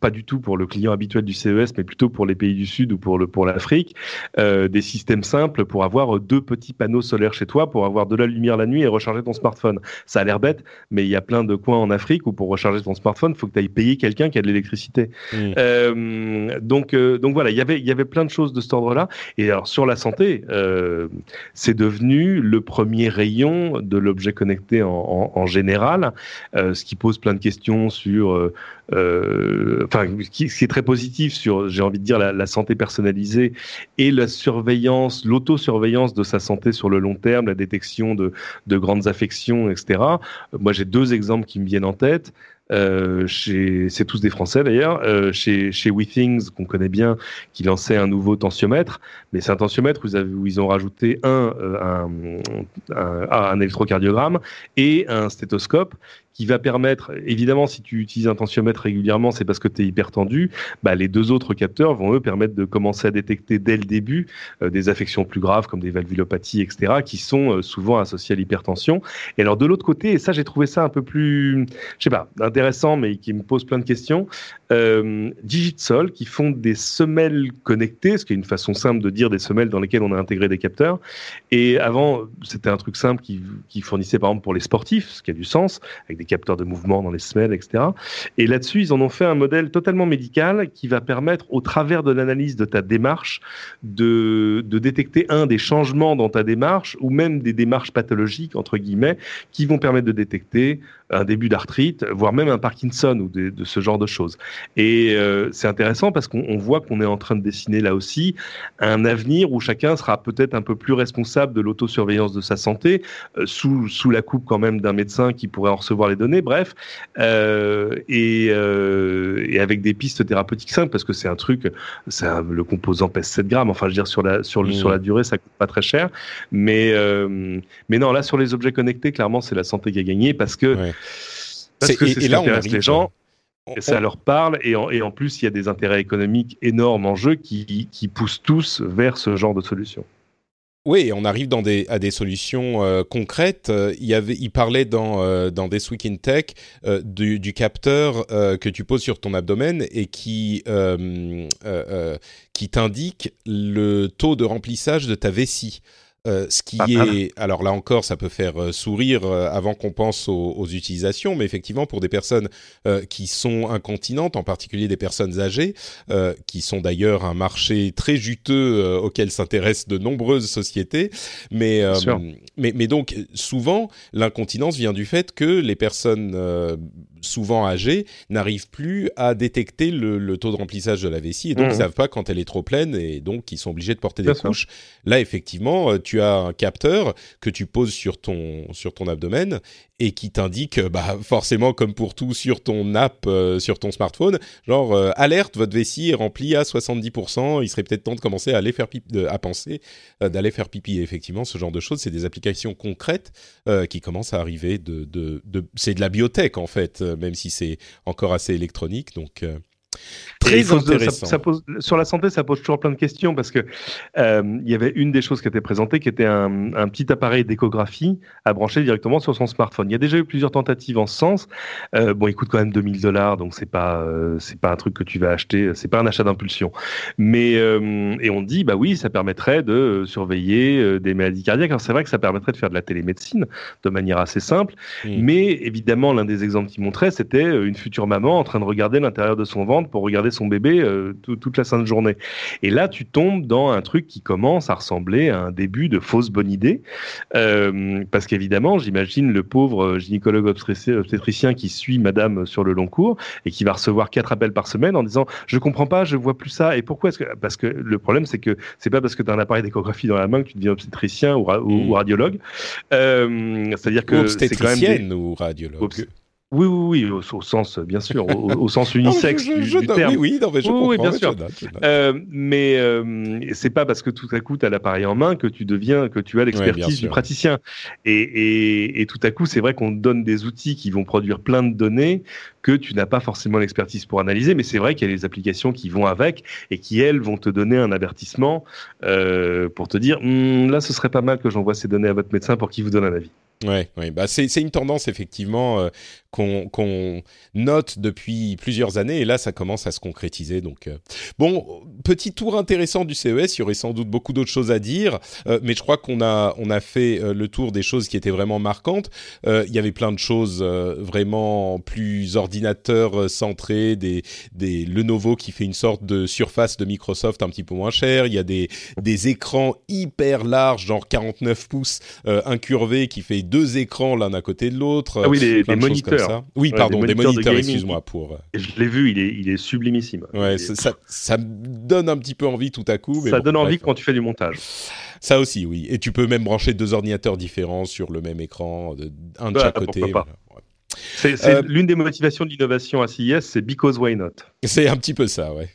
pas du tout pour le client habituel du CES, mais plutôt pour les pays du Sud ou pour le pour l'Afrique, euh, des systèmes simples pour avoir deux petits panneaux solaires chez toi, pour avoir de la lumière la nuit et recharger ton smartphone. Ça a l'air bête, mais il y a plein de coins en Afrique où pour recharger ton smartphone, il faut que tu ailles payer quelqu'un qui a de l'électricité. Mmh. Euh, donc donc voilà, il y avait il y avait plein de choses de cet ordre-là. Et alors sur la santé, c'est devenu le premier rayon de l'objet connecté en, en, en général. Euh, ce qui pose plein de questions sur, euh, euh, enfin, ce qui, est très positif sur, j'ai envie de dire, la, santé personnalisée et la surveillance, l'autosurveillance de sa santé sur le long terme, la détection de, de grandes affections, etc. Moi, j'ai deux exemples qui me viennent en tête. C'est tous des Français d'ailleurs, chez, chez WeThings qu'on connaît bien, qui lançait un nouveau tensiomètre, mais c'est un tensiomètre où ils, avaient, où ils ont rajouté un, euh, un, un, un, électrocardiogramme et un stéthoscope qui va permettre, évidemment, si tu utilises un tensiomètre régulièrement, c'est parce que tu es hyper tendu, bah, les deux autres capteurs vont eux permettre de commencer à détecter dès le début euh, des affections plus graves comme des valvulopathies, etc., qui sont euh, souvent associées à l'hypertension. Et alors de l'autre côté, et ça j'ai trouvé ça un peu plus, je sais pas, intéressant, mais qui me pose plein de questions, euh, Digitsol qui font des semelles connectées, ce qui est une façon simple de dire des semelles dans lesquelles on a intégré des capteurs. Et avant, c'était un truc simple qui, qui fournissait par exemple pour les sportifs, ce qui a du sens, avec des capteurs de mouvement dans les semelles, etc. Et là-dessus, ils en ont fait un modèle totalement médical qui va permettre, au travers de l'analyse de ta démarche, de, de détecter un des changements dans ta démarche ou même des démarches pathologiques entre guillemets qui vont permettre de détecter un début d'arthrite, voire même un Parkinson ou de, de ce genre de choses. Et euh, c'est intéressant parce qu'on voit qu'on est en train de dessiner là aussi un avenir où chacun sera peut-être un peu plus responsable de l'autosurveillance de sa santé, euh, sous, sous la coupe quand même d'un médecin qui pourrait en recevoir les données, bref, euh, et, euh, et, avec des pistes thérapeutiques simples parce que c'est un truc, c'est le composant pèse 7 grammes, enfin je veux dire sur la, sur, mmh. sur la durée ça coûte pas très cher, mais, euh, mais non, là sur les objets connectés, clairement c'est la santé qui a gagné parce que. Ouais. Parce que c'est ce qui intéresse les gens. Et ça leur parle et en, et en, plus il y a des intérêts économiques énormes en jeu qui, qui poussent tous vers ce genre de solution. Oui, on arrive dans des, à des solutions euh, concrètes. Euh, il, y avait, il parlait dans, euh, dans This Week in Tech euh, du, du, capteur que tu poses sur ton abdomen et qui, qui t'indique le taux de remplissage de ta vessie. Euh, ce qui est, alors là encore, ça peut faire euh, sourire euh, avant qu'on pense aux, aux, utilisations, mais effectivement, pour des personnes qui sont incontinentes, en particulier des personnes âgées, qui sont d'ailleurs un marché très juteux auquel s'intéressent de nombreuses sociétés, mais, mais, mais donc souvent, l'incontinence vient du fait que les personnes souvent âgés n'arrivent plus à détecter le, taux de remplissage de la vessie et donc ils mmh. savent pas quand elle est trop pleine et donc ils sont obligés de porter des couches. Là, effectivement, tu as un capteur que tu poses sur ton sur ton abdomen et qui t'indique, euh, bah forcément comme pour tout sur ton app, euh, sur ton smartphone, genre alerte, votre vessie est remplie à 70%, il serait peut-être temps de commencer à aller faire pipi, à penser d'aller faire pipi. Et effectivement, ce genre de choses, c'est des applications concrètes qui commencent à arriver. De, de, c'est de la biotech en fait euh, même si c'est encore assez électronique. Donc, Très intéressant. Ça, pose, sur la santé, ça pose toujours plein de questions parce que euh, il y avait une des choses qui était présentée qui était un, un petit appareil d'échographie à brancher directement sur son smartphone. Il y a déjà eu plusieurs tentatives en ce sens. Euh, bon, il coûte quand même 2000 dollars, donc c'est pas euh, c'est pas un truc que tu vas acheter, c'est pas un achat d'impulsion. Mais et on dit bah oui, ça permettrait de surveiller des maladies cardiaques. Alors c'est vrai que ça permettrait de faire de la télémédecine de manière assez simple, mais évidemment l'un des exemples qu'il montrait, c'était une future maman en train de regarder l'intérieur de son ventre pour regarder son bébé euh, toute la sainte journée. Et là, tu tombes dans un truc qui commence à ressembler à un début de fausse bonne idée, euh, parce qu'évidemment, j'imagine le pauvre gynécologue obstétricien qui suit Madame sur le long cours et qui va recevoir quatre appels par semaine en disant je comprends pas, je vois plus ça. Et pourquoi est-ce que parce que le problème c'est que c'est pas parce que tu as un appareil d'échographie dans la main que tu deviens obstétricien ou, mmh. radiologue. Euh, c'est-à-dire que c'est quand même ou radiologue. Oui, oui, oui, au, sens, bien sûr, au, sens <laughs> unisexe du, terme. Oui, oui, non, mais je comprends, oui, bien sûr. Euh, mais euh, c'est pas parce que tout à coup tu as l'appareil en main que tu deviens, que tu as l'expertise du praticien. Et, et, et, tout à coup, c'est vrai qu'on te donne des outils qui vont produire plein de données que tu n'as pas forcément l'expertise pour analyser. Mais c'est vrai qu'il y a des applications qui vont avec et qui elles vont te donner un avertissement euh, pour te dire hm, là, ce serait pas mal que j'envoie ces données à votre médecin pour qu'il vous donne un avis. Ouais, ouais. Bah c'est une tendance effectivement euh, qu'on note depuis plusieurs années et là ça commence à se concrétiser. Donc euh. bon, petit tour intéressant du CES. Il y aurait sans doute beaucoup d'autres choses à dire, euh, mais je crois qu'on a on a fait le tour des choses qui étaient vraiment marquantes. il y avait plein de choses vraiment plus ordinateurs centrés, des des Lenovo qui fait une sorte de surface de Microsoft un petit peu moins cher. Il y a des des écrans hyper larges, genre 49 pouces, incurvés qui fait deux écrans l'un à côté de l'autre. Ah oui, les, moniteurs. Oui, pardon, des moniteurs, excuse-moi. pour. Euh, je l'ai vu, il est, il est sublimissime. Ouais, Ça, ça, me donne un petit peu envie tout à coup. ça donne envie quand tu fais du montage. Ça aussi, oui. Et tu peux même brancher deux ordinateurs différents sur le même écran, un de chaque côté. C'est euh, l'une des motivations de l'innovation à CIS, c'est because why not. C'est un petit peu ça, ouais.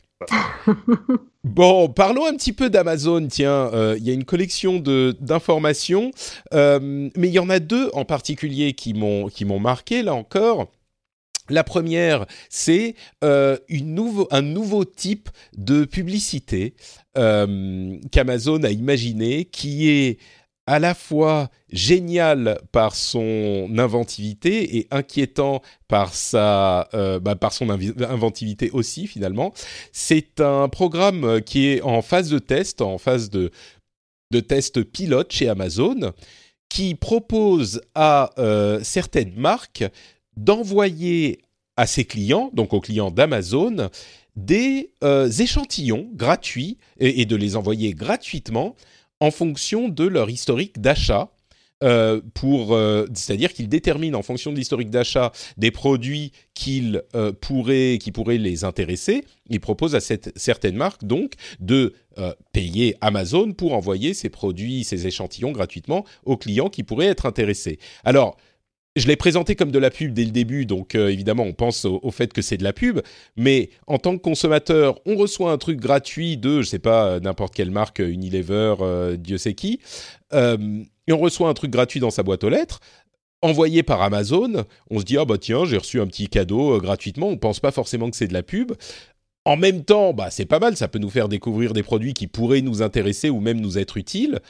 Bon, parlons un petit peu d'Amazon. Tiens, euh, il y a une collection d'informations, euh, mais il y en a deux en particulier qui m'ont marqué là encore. La première, c'est euh, un nouveau type de publicité qu'Amazon a imaginé, qui est à la fois génial par son inventivité et inquiétant par euh, bah, son inventivité aussi finalement. C'est un programme qui est en phase de test, en phase de de test pilote chez Amazon, qui propose à euh, certaines marques d'envoyer à ses clients, donc aux clients d'Amazon, des euh, échantillons gratuits et, de les envoyer gratuitement en fonction de leur historique d'achat. Euh, pour, euh, c'est-à-dire qu'ils déterminent en fonction de l'historique d'achat des produits euh, qui pourraient les intéresser. Ils proposent à cette, certaines marques donc de payer Amazon pour envoyer ces produits, ces échantillons gratuitement aux clients qui pourraient être intéressés. Alors je l'ai présenté comme de la pub dès le début, donc euh, évidemment on pense au, fait que c'est de la pub, mais en tant que consommateur, on reçoit un truc gratuit de, je sais pas, euh, n'importe quelle marque, Unilever, euh, Dieu sait qui, et on reçoit un truc gratuit dans sa boîte aux lettres, envoyé par Amazon, on se dit ah bah tiens j'ai reçu un petit cadeau gratuitement, on pense pas forcément que c'est de la pub. En même temps, bah c'est pas mal, ça peut nous faire découvrir des produits qui pourraient nous intéresser ou même nous être utiles.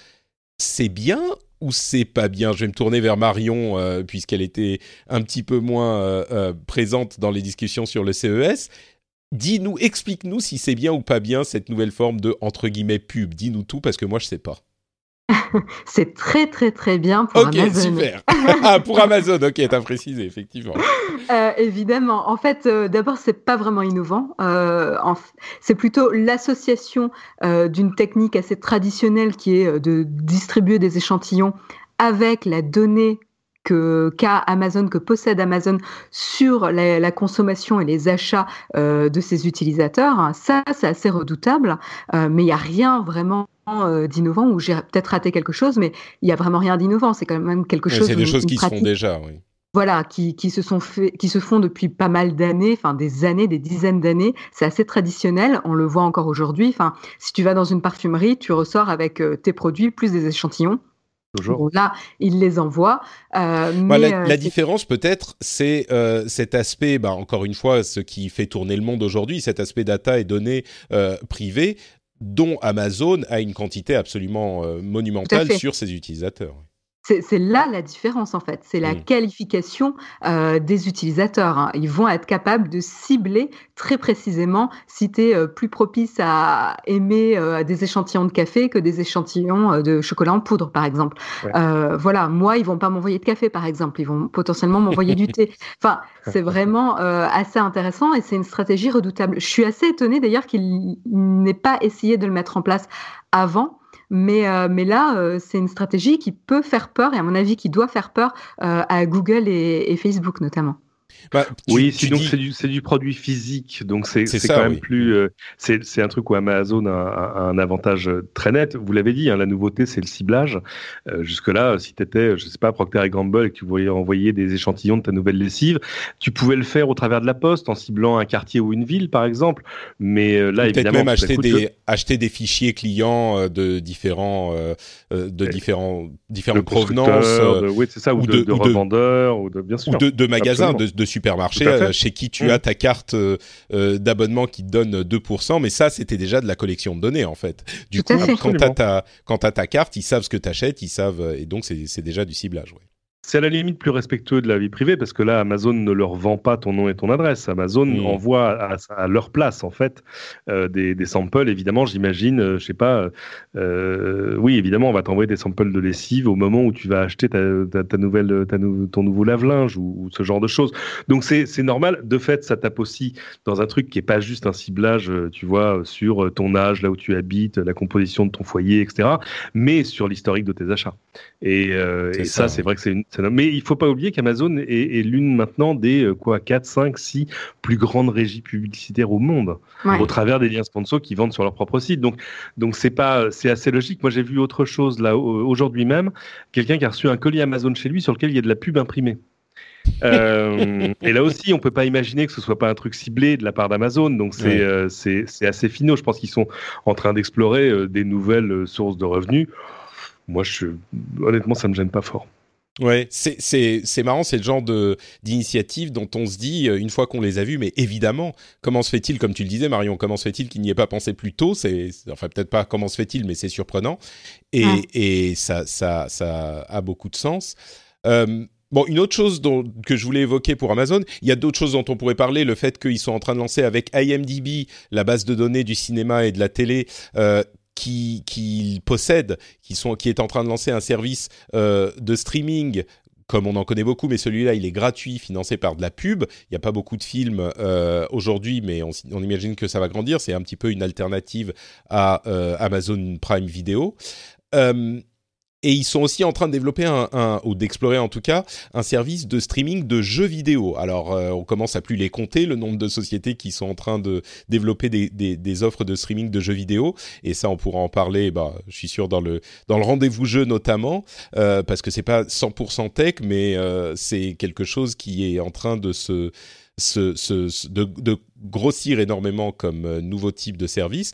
C'est bien ou c'est pas bien? Je vais me tourner vers Marion euh, puisqu'elle était un petit peu moins euh, euh, présente dans les discussions sur le CES. Dis-nous, explique-nous si c'est bien ou pas bien cette nouvelle forme de entre guillemets pub. Dis-nous tout parce que moi je sais pas. <laughs> c'est très très très bien pour Amazon. Ok, super. <laughs> ah, pour Amazon, ok, t'as précisé, effectivement. Euh, évidemment. En fait, euh, d'abord, c'est pas vraiment innovant. Euh, c'est plutôt l'association euh, d'une technique assez traditionnelle qui est de distribuer des échantillons avec la donnée que qu'a Amazon, que possède Amazon sur la, la consommation et les achats euh, de ses utilisateurs. Ça, c'est assez redoutable, euh, mais il n'y a rien vraiment euh, d'innovant ou j'ai peut-être raté quelque chose, mais il y a vraiment rien d'innovant. C'est quand même quelque chose. C'est des choses qui se font déjà, oui. Voilà, qui, qui, se sont fait, qui se font depuis pas mal d'années, enfin des années, des dizaines d'années. C'est assez traditionnel. On le voit encore aujourd'hui. Enfin, si tu vas dans une parfumerie, tu ressors avec tes produits plus des échantillons. Toujours. là, il les envoie. Euh, Bah, mais, la, euh, la différence peut-être, c'est euh, cet aspect, bah, encore une fois, ce qui fait tourner le monde aujourd'hui, cet aspect data et données privées, dont Amazon a une quantité absolument monumentale sur ses utilisateurs. C'est là la différence en fait, c'est la Mm. qualification euh, des utilisateurs. hein. Ils vont être capables de cibler très précisément si tu es plus propice à aimer euh, des échantillons de café que des échantillons euh, de chocolat en poudre par exemple. Ouais. Euh, voilà, moi ils vont pas m'envoyer de café par exemple, ils vont potentiellement m'envoyer du thé. <laughs> Enfin, c'est vraiment euh, assez intéressant et c'est une stratégie redoutable. Je suis assez étonnée d'ailleurs qu'il n'ait pas essayé de le mettre en place avant. Mais, euh, mais là, euh, c'est une stratégie qui peut faire peur, et à mon avis, qui doit faire peur euh, à Google et, et Facebook notamment. Bah, tu- Oui, tu donc dis- c'est du, c'est du produit physique, donc c'est C'est c'est ça, quand même oui. plus. euh, c'est un truc où Amazon a, un avantage euh, très net. Vous l'avez dit, hein, la nouveauté c'est le ciblage. Euh, Jusque-là, si tu étais, je sais pas, Procter et Gamble et que tu voulais envoyer des échantillons de ta nouvelle lessive, tu pouvais le faire au travers de la poste en ciblant un quartier ou une ville, par exemple. Mais euh, là, Peut-être évidemment, même acheter des, acheter des fichiers clients de différents, de Et différents, différentes provenances, de- oui, c'est ça, ou, ou de, de- de ou de- revendeurs, ou de bien sûr. ou de, de magasins, de, Fait. euh, chez qui tu Mm. as ta carte euh, euh, d'abonnement qui te donne 2%, mais ça c'était déjà de la collection de données en fait. Du Tout coup, fait. quand tu as Absolument. ta, quand t'as ta carte, ils savent ce que tu achètes, ils savent, euh, et donc c'est c'est déjà du ciblage. Ouais. C'est à la limite plus respectueux de la vie privée parce que là, Amazon ne leur vend pas ton nom et ton adresse. Amazon envoie à, à leur place, en fait, euh, des, des samples. Évidemment, j'imagine, euh, je sais pas, euh, oui, évidemment, on va t'envoyer des samples de lessive au moment où tu vas acheter ta, ta, ta nouvelle, ta nou- ton nouveau lave-linge ou, ou ce genre de choses. Donc, c'est normal. De fait, ça tape aussi dans un truc qui est pas juste un ciblage, euh, tu vois, sur ton âge, là où tu habites, la composition de ton foyer, etc., mais sur l'historique de tes achats. Et, euh, ça, ça, c'est vrai que c'est une. Mais il faut pas oublier qu'Amazon est, est l'une maintenant des euh, quoi 4, 5, 6 plus grandes régies publicitaires au monde, Ouais. au travers des liens sponsors qui vendent sur leur propre site. Donc, donc c'est pas, c'est assez logique. Moi, j'ai vu autre chose là au- aujourd'hui même, quelqu'un qui a reçu un colis Amazon chez lui sur lequel il y a de la pub imprimée. <laughs> Euh, et là aussi, on peut pas imaginer que ce soit pas un truc ciblé de la part d'Amazon. Donc c'est Ouais. euh, c'est c'est assez finaux. Je pense qu'ils sont en train d'explorer euh, des nouvelles euh, sources de revenus. Moi, je, honnêtement, ça me gêne pas fort. Ouais, c'est c'est c'est marrant, c'est le genre de d'initiative dont on se dit euh, une fois qu'on les a vus, mais évidemment, comment se fait-il, comme tu le disais Marion, comment se fait-il qu'il n'y ait pas pensé plus tôt? C'est enfin peut-être pas comment se fait-il, mais c'est surprenant et Ouais. et ça ça ça a beaucoup de sens. Euh, Bon, une autre chose dont, que je voulais évoquer pour Amazon, il y a d'autres choses dont on pourrait parler. Le fait qu'ils sont en train de lancer avec IMDb la base de données du cinéma et de la télé, euh, qui qu'ils possèdent, qui est en train de lancer un service euh, de streaming comme on en connaît beaucoup, mais celui-là, il est gratuit, financé par de la pub. Il n'y a pas beaucoup de films euh, aujourd'hui, mais on, imagine que ça va grandir. C'est un petit peu une alternative à euh, Amazon Prime Video. Et ils sont aussi en train de développer ou d'explorer en tout cas un service de streaming de jeux vidéo. Alors euh, on commence à plus les compter le nombre de sociétés qui sont en train de développer des, offres de streaming de jeux vidéo. Et ça on pourra en parler. Bah, je suis sûr dans le dans le rendez-vous jeu notamment euh, parce que c'est pas 100% tech, mais euh, c'est quelque chose qui est en train de se de grossir énormément comme euh, nouveau type de service.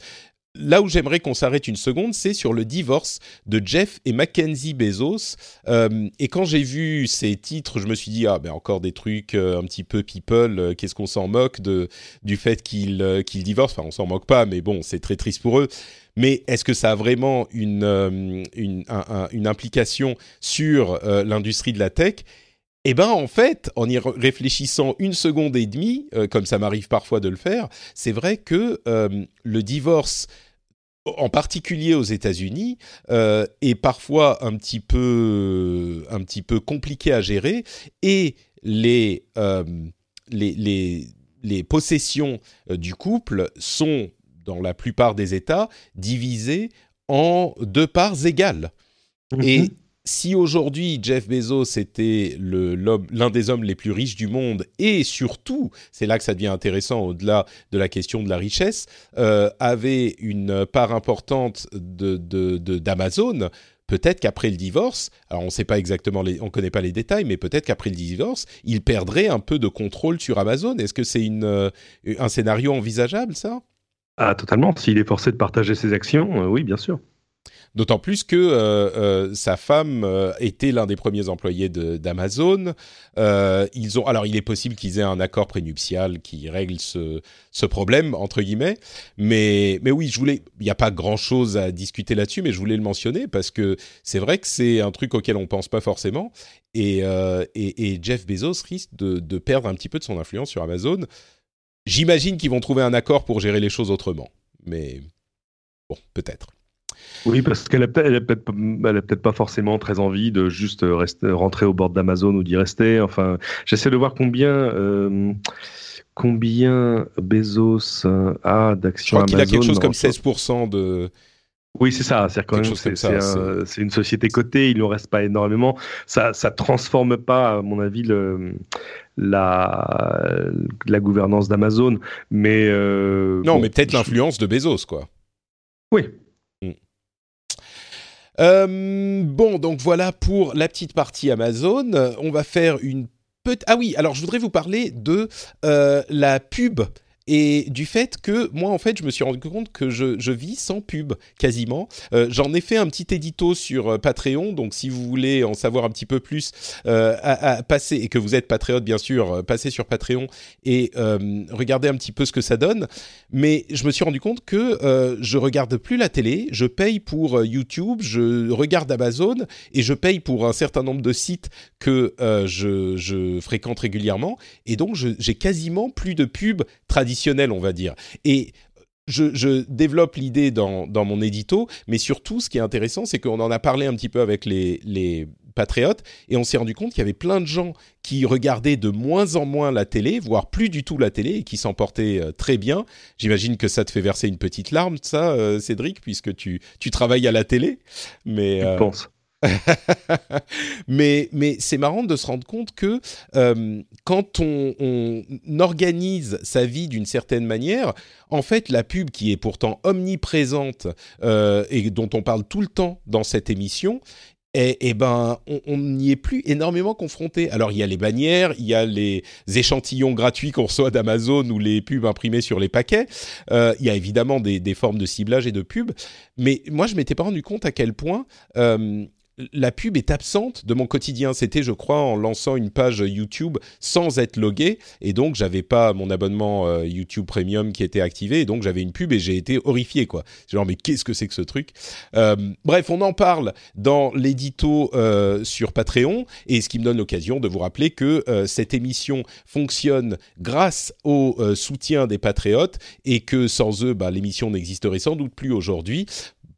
Là où j'aimerais qu'on s'arrête une seconde, c'est sur le divorce de Jeff et Mackenzie Bezos. Euh, et quand j'ai vu ces titres, je me suis dit ah ben encore des trucs euh, un petit peu people. euh, Qu'est-ce qu'on s'en moque de du fait qu'ils qu'ils divorcent Enfin, on s'en moque pas, mais bon, c'est très triste pour eux. Mais est-ce que ça a vraiment une une, un- un- une implication sur l'industrie de la tech? Eh ben en fait, en y réfléchissant une seconde et demie, euh, comme ça m'arrive parfois de le faire, c'est vrai que euh, le divorce en particulier aux États-Unis, euh, est parfois un petit peu, un petit peu compliqué à gérer et les, les, les, possessions du couple sont, dans la plupart des États, divisées en deux parts égales. Mhm. Si aujourd'hui Jeff Bezos était l'un des hommes les plus riches du monde et surtout, c'est là que ça devient intéressant au-delà de la question de la richesse, euh, avait une part importante de, de- d'Amazon, peut-être qu'après le divorce, alors on sait pas exactement, les, on connaît pas les détails, mais peut-être qu'après le divorce, il perdrait un peu de contrôle sur Amazon. Est-ce que c'est euh, un scénario envisageable ça? Ah, totalement. S'il est forcé de partager ses actions, euh, oui, bien sûr. D'autant plus que euh, euh, sa femme euh, était l'un des premiers employés d'Amazon. Ils ont, alors, il est possible qu'ils aient un accord prénuptial qui règle ce, problème entre guillemets. Mais, mais oui, je voulais. Il n'y a pas grand-chose à discuter là-dessus, mais je voulais le mentionner parce que c'est vrai que c'est un truc auquel on pense pas forcément. Et Jeff Bezos risque de, de perdre un petit peu de son influence sur Amazon. J'imagine qu'ils vont trouver un accord pour gérer les choses autrement. Mais bon, peut-être. Oui, parce qu'elle a peut-être pas- forcément très envie de juste rester, rentrer au bord d'Amazon ou d'y rester. Enfin, j'essaie de voir combien. euh, Combien Bezos euh, a Je d'actions crois qu'il a Amazon quelque chose comme en- 16% de. Oui, c'est ça. C'est quand Quelque même c'est un- une société cotée. Il ne reste pas énormément. Ça, ça transforme pas, à mon avis, le, la, la gouvernance d'Amazon. Mais euh, Non, bon, mais peut-être je- l'influence de Bezos, quoi. Oui. Euh, bon, donc voilà pour la petite partie Amazon. On va faire une petite... Ah oui, alors je voudrais vous parler de euh, la pub et du fait que moi, en fait, je me suis rendu compte que je, je vis sans pub quasiment. Euh, J'en ai fait un petit édito sur euh, Patreon, donc si vous voulez en savoir un petit peu plus, euh, passer, et que vous êtes patriote bien sûr, passez sur Patreon et regardez un petit peu ce que ça donne. Mais je me suis rendu compte que je regarde plus la télé, je paye pour YouTube, je regarde Amazon et je paye pour un certain nombre de sites que je, je fréquente régulièrement. Et donc, j'ai quasiment plus de pubs traditionnelles, on va dire. Et je, je développe l'idée dans, dans mon édito, mais surtout, ce qui est intéressant, c'est qu'on en a parlé un petit peu avec les, les patriotes, et on s'est rendu compte qu'il y avait plein de gens qui regardaient de moins en moins la télé, voire plus du tout la télé, et qui s'en portaient euh, très bien. J'imagine que ça te fait verser une petite larme, ça, euh, Cédric, puisque tu, tu travailles à la télé. Mais, Je euh, pense. <laughs> mais mais c'est marrant de se rendre compte que euh, quand on, organise sa vie d'une certaine manière, en fait, la pub qui est pourtant omniprésente euh, et dont on parle tout le temps dans cette émission, eh, eh ben, on- n'y est plus énormément confronté. Alors, il y a les bannières, il y a les échantillons gratuits qu'on reçoit d'Amazon ou les pubs imprimées sur les paquets. Euh, il y a évidemment des, formes de ciblage et de pub. Mais moi, je m'étais pas rendu compte à quel point la pub est absente de mon quotidien. C'était, je crois, en lançant une page YouTube sans être logué, et donc j'avais pas mon abonnement euh, YouTube Premium qui était activé, et donc j'avais une pub et j'ai été horrifié, quoi. Genre, mais qu'est-ce que c'est que ce truc? Euh, Bref, on en parle dans l'édito euh, sur Patreon, et ce qui me donne l'occasion de vous rappeler que cette émission fonctionne grâce au soutien des patriotes, et que sans eux, bah, l'émission n'existerait sans doute plus aujourd'hui.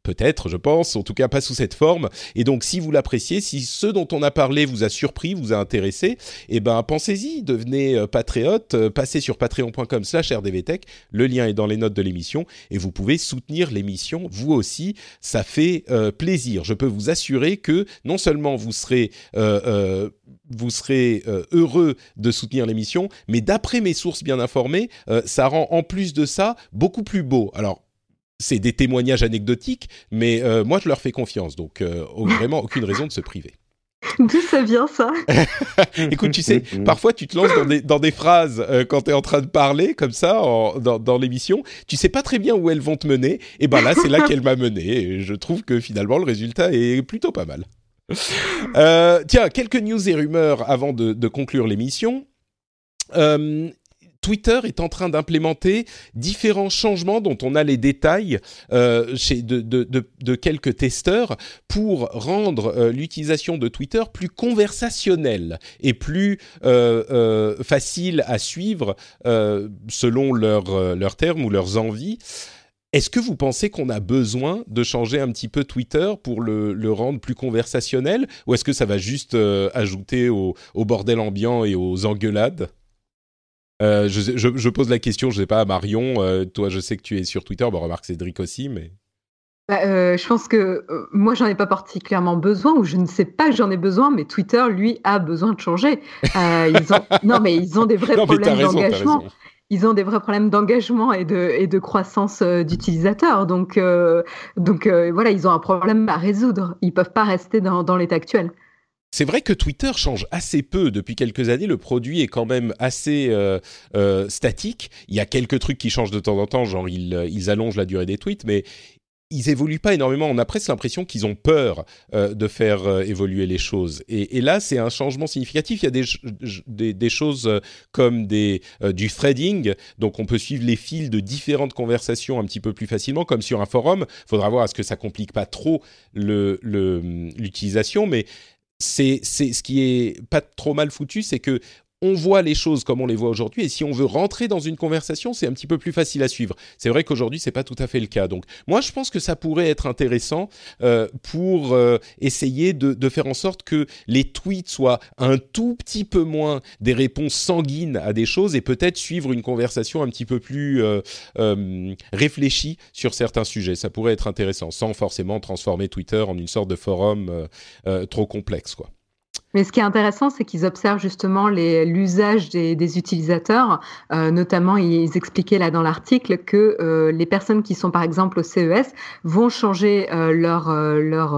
Peut-être, je pense, en tout cas pas sous cette forme. Et donc, si vous l'appréciez, si ce dont on a parlé vous a surpris, vous a intéressé, eh ben pensez-y, devenez euh, patriote, euh, passez sur patreon.com/slash rdvtech. Le lien est dans les notes de l'émission et vous pouvez soutenir l'émission vous aussi. Ça fait euh, plaisir. Je peux vous assurer que non seulement vous serez vous serez heureux de soutenir l'émission, mais d'après mes sources bien informées, ça rend en plus de ça beaucoup plus beau. Alors c'est des témoignages anecdotiques, mais euh, moi je leur fais confiance, donc euh, vraiment aucune raison de se priver. <laughs> D'où ça vient ça? <laughs> Écoute, tu sais, parfois tu te lances dans des, dans des phrases euh, quand tu es en train de parler, comme ça, en- dans, dans l'émission, tu sais pas très bien où elles vont te mener, et ben là c'est là qu'elle m'a mené, et je trouve que finalement le résultat est plutôt pas mal. Euh, tiens, quelques news et rumeurs avant de, de conclure l'émission. Euh, Twitter est en train d'implémenter différents changements dont on a les détails euh, chez de, de, de, quelques testeurs pour rendre euh, l'utilisation de Twitter plus conversationnelle et plus euh, facile à suivre selon leurs termes ou leurs envies. est-ce que vous pensez qu'on a besoin de changer un petit peu Twitter pour le, le rendre plus conversationnel ou est-ce que ça va juste ajouter au, au, bordel ambiant et aux engueulades? Je, je, je, pose la question, je sais pas, à Marion, toi je sais que tu es sur Twitter, bon remarque Cédric aussi, mais... Bah, euh, je pense que euh, moi, j'en ai pas particulièrement besoin, ou je ne sais pas que j'en ai besoin, mais Twitter, lui, a besoin de changer. Euh, ils ont... <laughs> non, mais ils ont des vrais problèmes d'engagement. Ils ont des vrais problèmes d'engagement et de, et de croissance euh, d'utilisateurs. Donc, euh, donc voilà, ils ont un problème à résoudre. Ils peuvent pas rester dans, dans l'état actuel. C'est vrai que Twitter change assez peu depuis quelques années. Le produit est quand même assez statique. Il y a quelques trucs qui changent de temps en temps, genre ils, ils allongent la durée des tweets, mais ils évoluent pas énormément. On a presque l'impression qu'ils ont peur euh, de faire euh, évoluer les choses. Et, là, c'est un changement significatif. Il y a des, choses euh, comme euh, du threading, donc on peut suivre les fils de différentes conversations un petit peu plus facilement, comme sur un forum. Il faudra voir à ce que ça complique pas trop l'utilisation, le, mais c'est ce qui est pas trop mal foutu, c'est que on voit les choses comme on les voit aujourd'hui et si on veut rentrer dans une conversation, c'est un petit peu plus facile à suivre. C'est vrai qu'aujourd'hui, c'est pas tout à fait le cas. Donc, moi, je pense que ça pourrait être intéressant euh, pour euh, essayer de, de, faire en sorte que les tweets soient un tout petit peu moins des réponses sanguines à des choses et peut-être suivre une conversation un petit peu plus euh, euh réfléchie sur certains sujets. Ça pourrait être intéressant, sans forcément transformer Twitter en une sorte de forum euh, euh, trop complexe, quoi. Mais ce qui est intéressant, c'est qu'ils observent justement l'usage des, des, utilisateurs. Euh, notamment, ils expliquaient là dans l'article que euh, les personnes qui sont par exemple au CES vont changer euh, leur leur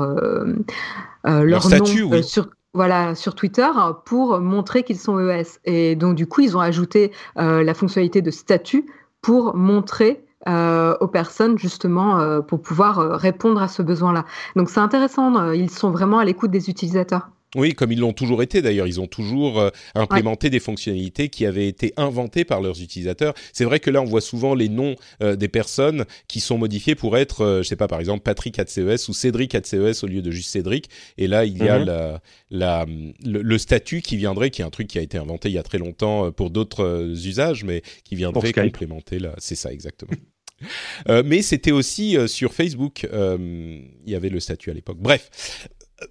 leur, leur statut, nom oui. sur voilà, sur Twitter pour montrer qu'ils sont ES. Et donc, du coup, ils ont ajouté la fonctionnalité de statut pour montrer euh, aux personnes justement euh, pour pouvoir répondre à ce besoin-là. Donc, c'est intéressant. Ils sont vraiment à l'écoute des utilisateurs. Oui, comme ils l'ont toujours été d'ailleurs, ils ont toujours euh, implémenté ouais. des fonctionnalités qui avaient été inventées par leurs utilisateurs. C'est vrai que là, on voit souvent les noms euh, des personnes qui sont modifiés pour être, euh, je sais pas, par exemple Patrick CES ou Cédric CES au lieu de juste Cédric. Et là, il y a mm -hmm. la, la, le, le, statut qui viendrait, qui est un truc qui a été inventé il y a très longtemps euh, pour d'autres euh, usages, mais qui viendrait complémenter là. C'est ça exactement. Euh, mais c'était aussi euh, sur Facebook, euh, il y avait le statut à l'époque. Bref,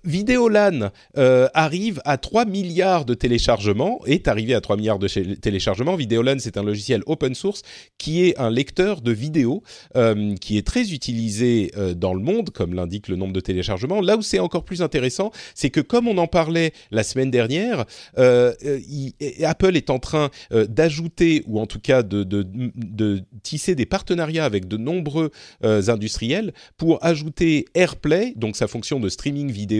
Vidéolan euh, arrive à 3 milliards de téléchargements, est arrivé à 3 milliards de téléchargements. Vidéolan, c'est un logiciel open source qui est un lecteur de vidéos euh, qui est très utilisé euh, dans le monde, comme l'indique le nombre de téléchargements. Là où c'est encore plus intéressant, c'est que comme on en parlait la semaine dernière, euh, Apple est en train d'ajouter, ou en tout cas de, tisser des partenariats avec de nombreux industriels pour ajouter AirPlay, donc sa fonction de streaming vidéo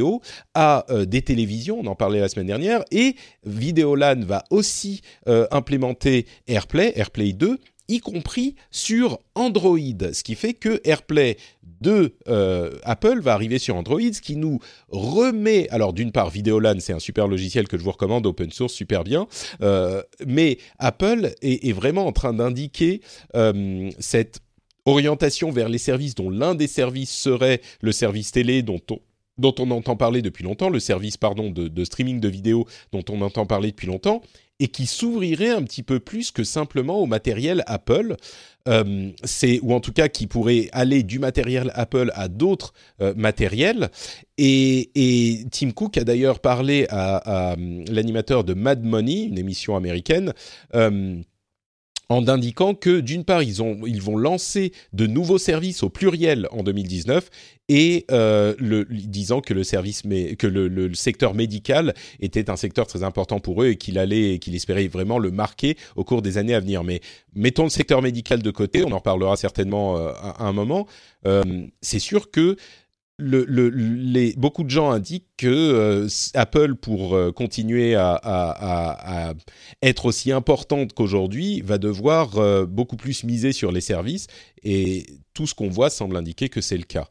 à euh, des télévisions, on en parlait la semaine dernière, et Videolan va aussi euh, implémenter AirPlay, AirPlay 2, y compris sur Android, ce qui fait que AirPlay de euh, Apple va arriver sur Android, ce qui nous remet. Alors d'une part, Videolan, c'est un super logiciel que je vous recommande, open source, super bien. Mais Apple est, vraiment en train d'indiquer cette orientation vers les services dont l'un des services serait le service télé dont on dont on entend parler depuis longtemps, le service de, streaming de vidéos dont on entend parler depuis longtemps, et qui s'ouvrirait un petit peu plus que simplement au matériel Apple, euh, c'est ou en tout cas qui pourrait aller du matériel Apple à d'autres euh, matériels. Et, Tim Cook a d'ailleurs parlé à, à l'animateur de Mad Money, une émission américaine. Euh, en indiquant que d'une part ils, ont, ils vont lancer de nouveaux services au pluriel en 2019 et euh, disant que le secteur médical était un secteur très important pour eux et qu'il allait espérait vraiment le marquer au cours des années à venir. Mais mettons le secteur médical de côté, on en reparlera certainement euh, à, à, un moment. Euh, c'est sûr que beaucoup de gens indiquent que euh, Apple, pour euh, continuer à, être aussi importante qu'aujourd'hui, va devoir euh, beaucoup plus miser sur les services, et tout ce qu'on voit semble indiquer que c'est le cas.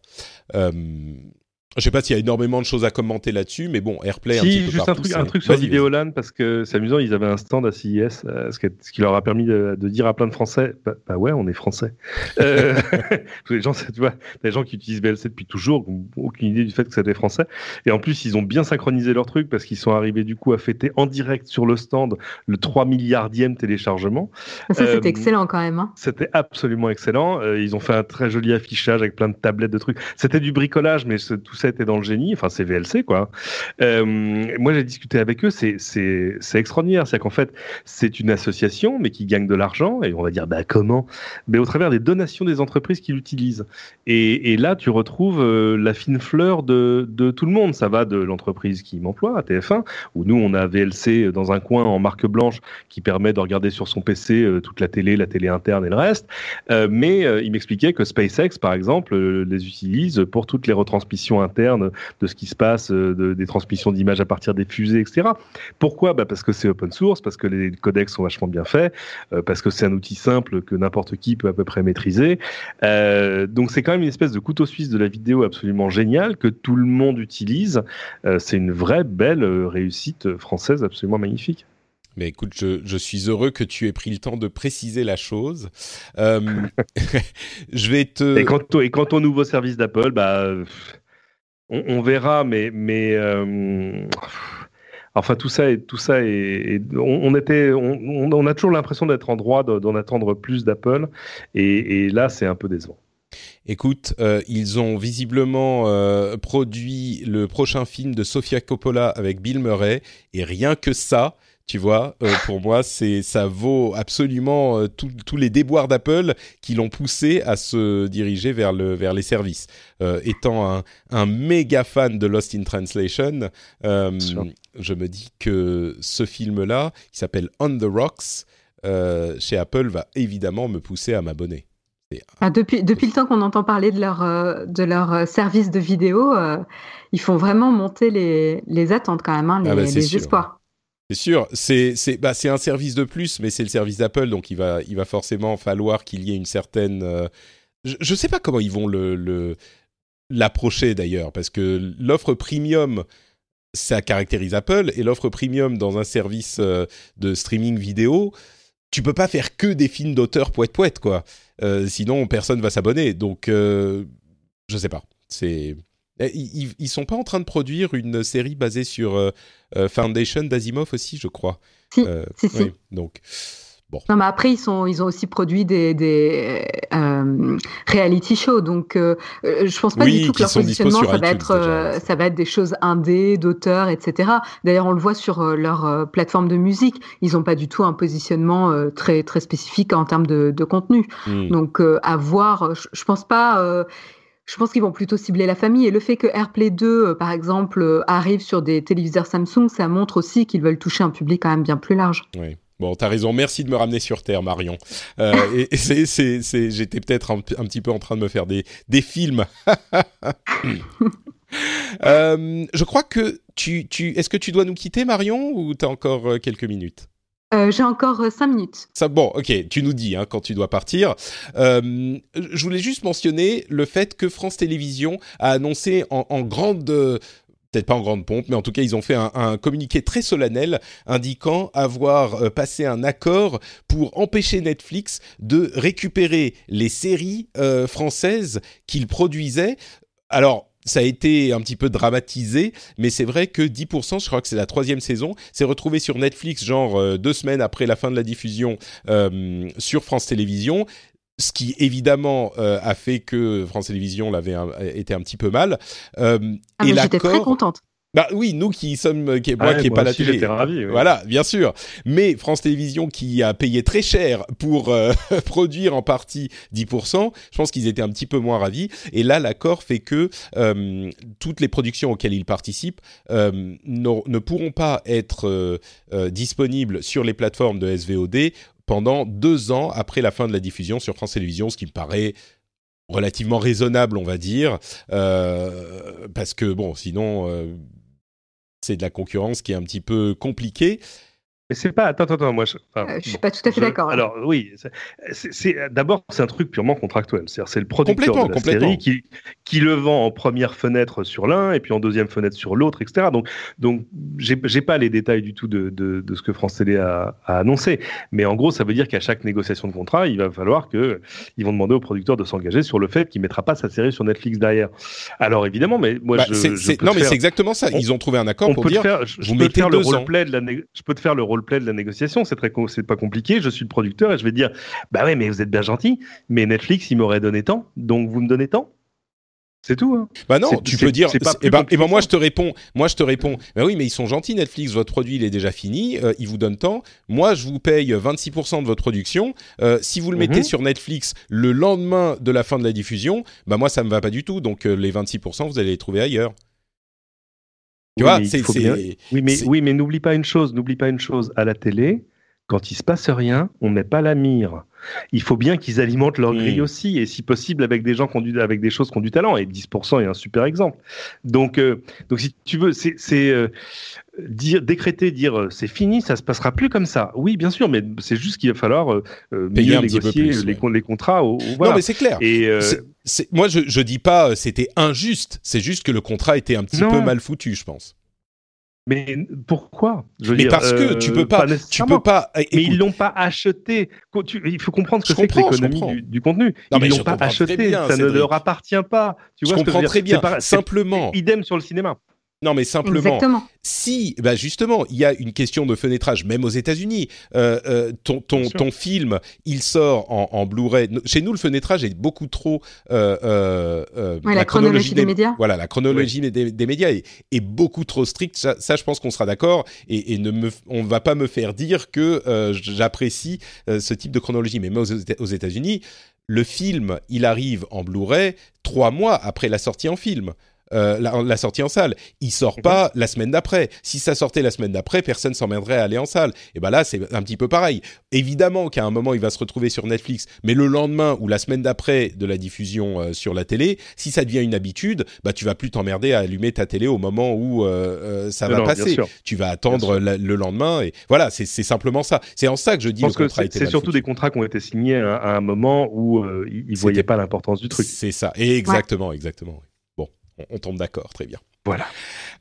Je sais pas s'il y a énormément de choses à commenter là-dessus, mais bon, AirPlay. Si, un petit juste peu un partout, truc, c'est- un truc sur Vidéoland parce que c'est amusant. Ils avaient un stand à CIS, euh, ce, qui, ce qui leur a permis de, de dire à plein de Français, bah, bah ouais, on est français. Euh, <laughs> les gens, tu vois, des gens qui utilisent VLC depuis toujours, n'ont aucune idée du fait que c'était français. Et en plus, ils ont bien synchronisé leur truc parce qu'ils sont arrivés du coup à fêter en direct sur le stand le 3 milliardième téléchargement. Ça, Euh, c'était excellent quand même. hein. C'était absolument excellent. Euh, ils ont fait un très joli affichage avec plein de tablettes de trucs. C'était du bricolage, mais tout ça était dans le génie. Enfin, c'est VLC, quoi. Euh, moi, j'ai discuté avec eux. C'est extraordinaire. C'est qu'en fait, c'est une association, mais qui gagne de l'argent. Et on va dire, bah comment? Mais au travers des donations des entreprises qui l'utilisent. Et, et là, tu retrouves euh, la fine fleur de, de tout le monde. Ça va de l'entreprise qui m'emploie, à TF1, où nous, on a VLC dans un coin en marque blanche qui permet de regarder sur son PC euh, toute la télé, la télé interne et le reste. Mais il m'expliquait que SpaceX, par exemple, les utilise pour toutes les retransmissions internes de ce qui se passe, euh, de- des transmissions d'images à partir des fusées, etc. Pourquoi? Bah Parce que c'est open source, parce que les codecs sont vachement bien faits, euh, parce que c'est un outil simple que n'importe qui peut à peu près maîtriser. Euh, donc c'est quand même une espèce de couteau suisse de la vidéo absolument génial que tout le monde utilise. Euh, c'est une vraie belle réussite française absolument magnifique. Mais écoute, je, je suis heureux que tu aies pris le temps de préciser la chose. <laughs> <laughs> Je vais te. Et quant au, et quant au nouveau service d'Apple, bah, on, verra, mais, mais euh, enfin tout ça, est, tout ça est- on, était, on, a toujours l'impression d'être en droit de- d'en attendre plus d'Apple, et, et là c'est un peu décevant. Écoute, euh, ils ont visiblement euh, produit le prochain film de Sofia Coppola avec Bill Murray, et rien que ça, tu vois, euh, <laughs> pour moi, c'est ça vaut absolument euh, tout- tous les déboires d'Apple qui l'ont poussé à se diriger vers le vers les services. Euh, étant un, un méga fan de Lost in Translation, euh, je me dis que ce film-là, qui s'appelle On the Rocks, euh, chez Apple, va évidemment me pousser à m'abonner. Ah, depuis, depuis le temps qu'on entend parler de leur, euh, de leur service de vidéo, euh, ils font vraiment monter les, les attentes quand même, hein, les, Ah bah, c'est les espoirs. C'est sûr, bah, c'est un service de plus, mais c'est le service d'Apple, donc il va forcément falloir qu'il y ait une certaine. euh, Je, je sais pas comment ils vont l'approcher d'ailleurs, parce que l'offre premium ça caractérise Apple et l'offre premium dans un service euh, de streaming vidéo, tu peux pas faire que des films d'auteur poète poète quoi. Euh, sinon personne va s'abonner. Donc je sais pas. C'est ils, ils- ils sont pas en train de produire une série basée sur euh, euh, Foundation d'Asimov aussi, je crois. Si, Euh, si, donc Non, mais après, ils, sont, ils ont aussi produit des, des euh, reality shows. Donc, euh, euh, je pense pas Oui, du tout que leur positionnement, ça va, être, euh, déjà. ça va être des choses indé, d'auteurs, etc. D'ailleurs, on le voit sur euh, leur euh, plateforme de musique. Ils n'ont pas du tout un positionnement euh, très, très spécifique en termes de, de contenu. hmm. Donc, euh, à voir, je, je pense pas. Je pense qu'ils vont plutôt cibler la famille. Et le fait que AirPlay 2, euh, par exemple, euh, arrive sur des téléviseurs Samsung, ça montre aussi qu'ils veulent toucher un public quand même bien plus large. Oui. Bon, t'as raison. Merci de me ramener sur terre, Marion. Euh, et et c'est, c'est, c'est, j'étais peut-être un, un petit peu en train de me faire des, des films. <laughs> Euh, je crois que tu, tu, est-ce que tu dois nous quitter, Marion, ou t'as encore quelques minutes? Euh, J'ai encore euh, cinq minutes. Bon, ok, tu nous dis hein, quand tu dois partir. Euh, je voulais juste mentionner le fait que France Télévisions a annoncé en, grande, peut-être pas en grande pompe, mais en tout cas ils ont fait un, un communiqué très solennel indiquant avoir euh, passé un accord pour empêcher Netflix de récupérer les séries françaises qu'ils produisaient. Alors ça a été un petit peu dramatisé, mais c'est vrai que 10%, je crois que c'est la troisième saison, s'est retrouvé sur Netflix, genre euh, deux semaines après la fin de la diffusion euh, sur France Télévisions. Ce qui évidemment euh, a fait que France Télévisions l'avait été un petit peu mal. Euh, Ah, et mais J'étais très contente. Bah oui, nous qui sommes, qui, moi Ouais, qui n'ai pas la aussi, télé, ravi, oui. voilà, bien sûr. Mais France Télévisions qui a payé très cher pour euh, <laughs> produire en partie 10%, je pense qu'ils étaient un petit peu moins ravis. Et là, l'accord fait que euh, toutes les productions auxquelles ils participent euh, ne pourront pas être euh, euh, disponibles sur les plateformes de SVOD pendant deux ans après la fin de la diffusion sur France Télévisions, ce qui me paraît relativement raisonnable, on va dire, euh, parce que bon, sinon, euh, c'est de la concurrence qui est un petit peu compliquée. Mais c'est pas. Attends, attends, moi. Je, enfin, euh, je suis pas tout à fait d'accord. Alors oui, c'est d'abord c'est un truc purement contractuel. C'est-à-dire c'est le producteur de la série qui qui le vend en première fenêtre sur l'un et puis en deuxième fenêtre sur l'autre, etc. Donc donc j'ai pas les détails du tout de, de, de ce que France Télé a, a, annoncé. Mais en gros, ça veut dire qu'à chaque négociation de contrat, il va falloir que ils vont demander au producteur de s'engager sur le fait qu'il mettra pas sa série sur Netflix derrière. Alors évidemment, mais moi bah, je, non mais c'est exactement ça. Ils ont trouvé un accord pour dire faire, je, vous mettez le roleplay de la je peux te faire le roleplay de la négociation, c'est très c'est pas compliqué, je suis le producteur et je vais dire bah ouais mais vous êtes bien gentil, mais Netflix il m'aurait donné tant, donc vous me donnez tant. C'est tout. Hein. Bah non, tu peux dire. Et eh ben, eh ben moi je te réponds. Moi je te réponds. Bah oui, mais ils sont gentils Netflix. Votre produit il est déjà fini. Euh, ils vous donnent tant. Moi je vous paye 26% de votre production. Euh, si vous le mettez mhm. sur Netflix le lendemain de la fin de la diffusion, bah moi ça me va pas du tout. Donc euh, les 26% vous allez les trouver ailleurs. Tu vois, c'est. Oui, mais, oui, mais n'oublie pas une chose, n'oublie pas une chose. À la télé, quand il se passe rien, on met pas la mire. Il faut bien qu'ils alimentent leur grille aussi, et si possible avec des gens qui avec des choses qui ont du talent. Et 10% est un super exemple. Donc, euh, donc si tu veux, c'est euh, dire décréter, dire euh, c'est fini, ça se passera plus comme ça. Oui, bien sûr, mais c'est juste qu'il va falloir payer négocier les, les, contrats. Non, mais c'est clair. Et moi, je, je dis pas c'était injuste. C'est juste que le contrat était un petit peu mal foutu, je pense. Mais pourquoi? Je Mais parce que tu peux pas, tu peux pas. mais ils l'ont pas acheté. il faut comprendre ce que c'est que l'économie du, contenu. Non, ils l'ont pas acheté. ça ne leur appartient pas. Tu vois je comprends très bien. Simplement. Idem sur le cinéma. Non, mais simplement, si, bah justement, il y a une question de fenêtrage, même aux États-Unis. Euh, euh, ton, ton, ton, film, il sort en, en Blu-ray. Chez nous, le fenêtrage est beaucoup trop. Euh, euh la, chronologie, des, médias. Voilà, la chronologie des, des, médias est, est, beaucoup trop stricte. Ça, ça je pense qu'on sera d'accord. Et, et, ne me, on va pas me faire dire que j'apprécie ce type de chronologie. Mais aux, aux États-Unis, le film, il arrive en Blu-ray trois mois après la sortie en film. Euh, la, sortie en salle. Il sort pas la semaine d'après. Si ça sortait la semaine d'après, personne s'emmènerait à aller en salle. Et ben là, c'est un petit peu pareil. Évidemment qu'à un moment, il va se retrouver sur Netflix, mais le lendemain ou la semaine d'après de la diffusion euh, sur la télé, si ça devient une habitude, bah tu vas plus t'emmerder à allumer ta télé au moment où euh, ça va passer. Tu vas attendre le lendemain et voilà, c'est simplement ça. C'est en ça que je dis c'est surtout des contrats qui ont été signés à, un moment où ils voyaient pas l'importance du truc. C'est ça. Et exactement, exactement on, tombe d'accord, très bien. Voilà.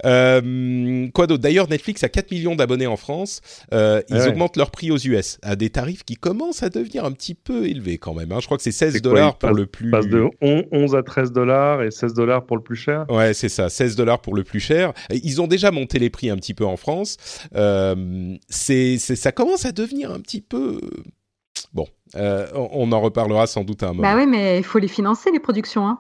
Euh, quoi d'autre? D'ailleurs, Netflix a 4 millions d'abonnés en France. Euh, ils augmentent leur prix aux US à des tarifs qui commencent à devenir un petit peu élevés quand même. Hein. Je crois que c'est 16 dollars pour le plus. Passe de 11 à 13 dollars et 16 dollars pour le plus cher? Ouais, c'est ça, 16 dollars pour le plus cher. Ils ont déjà monté les prix un petit peu en France. Euh, c'est, ça commence à devenir un petit peu. Bon, on en reparlera sans doute à un moment. Bah oui, mais il faut les financer les productions. Hein.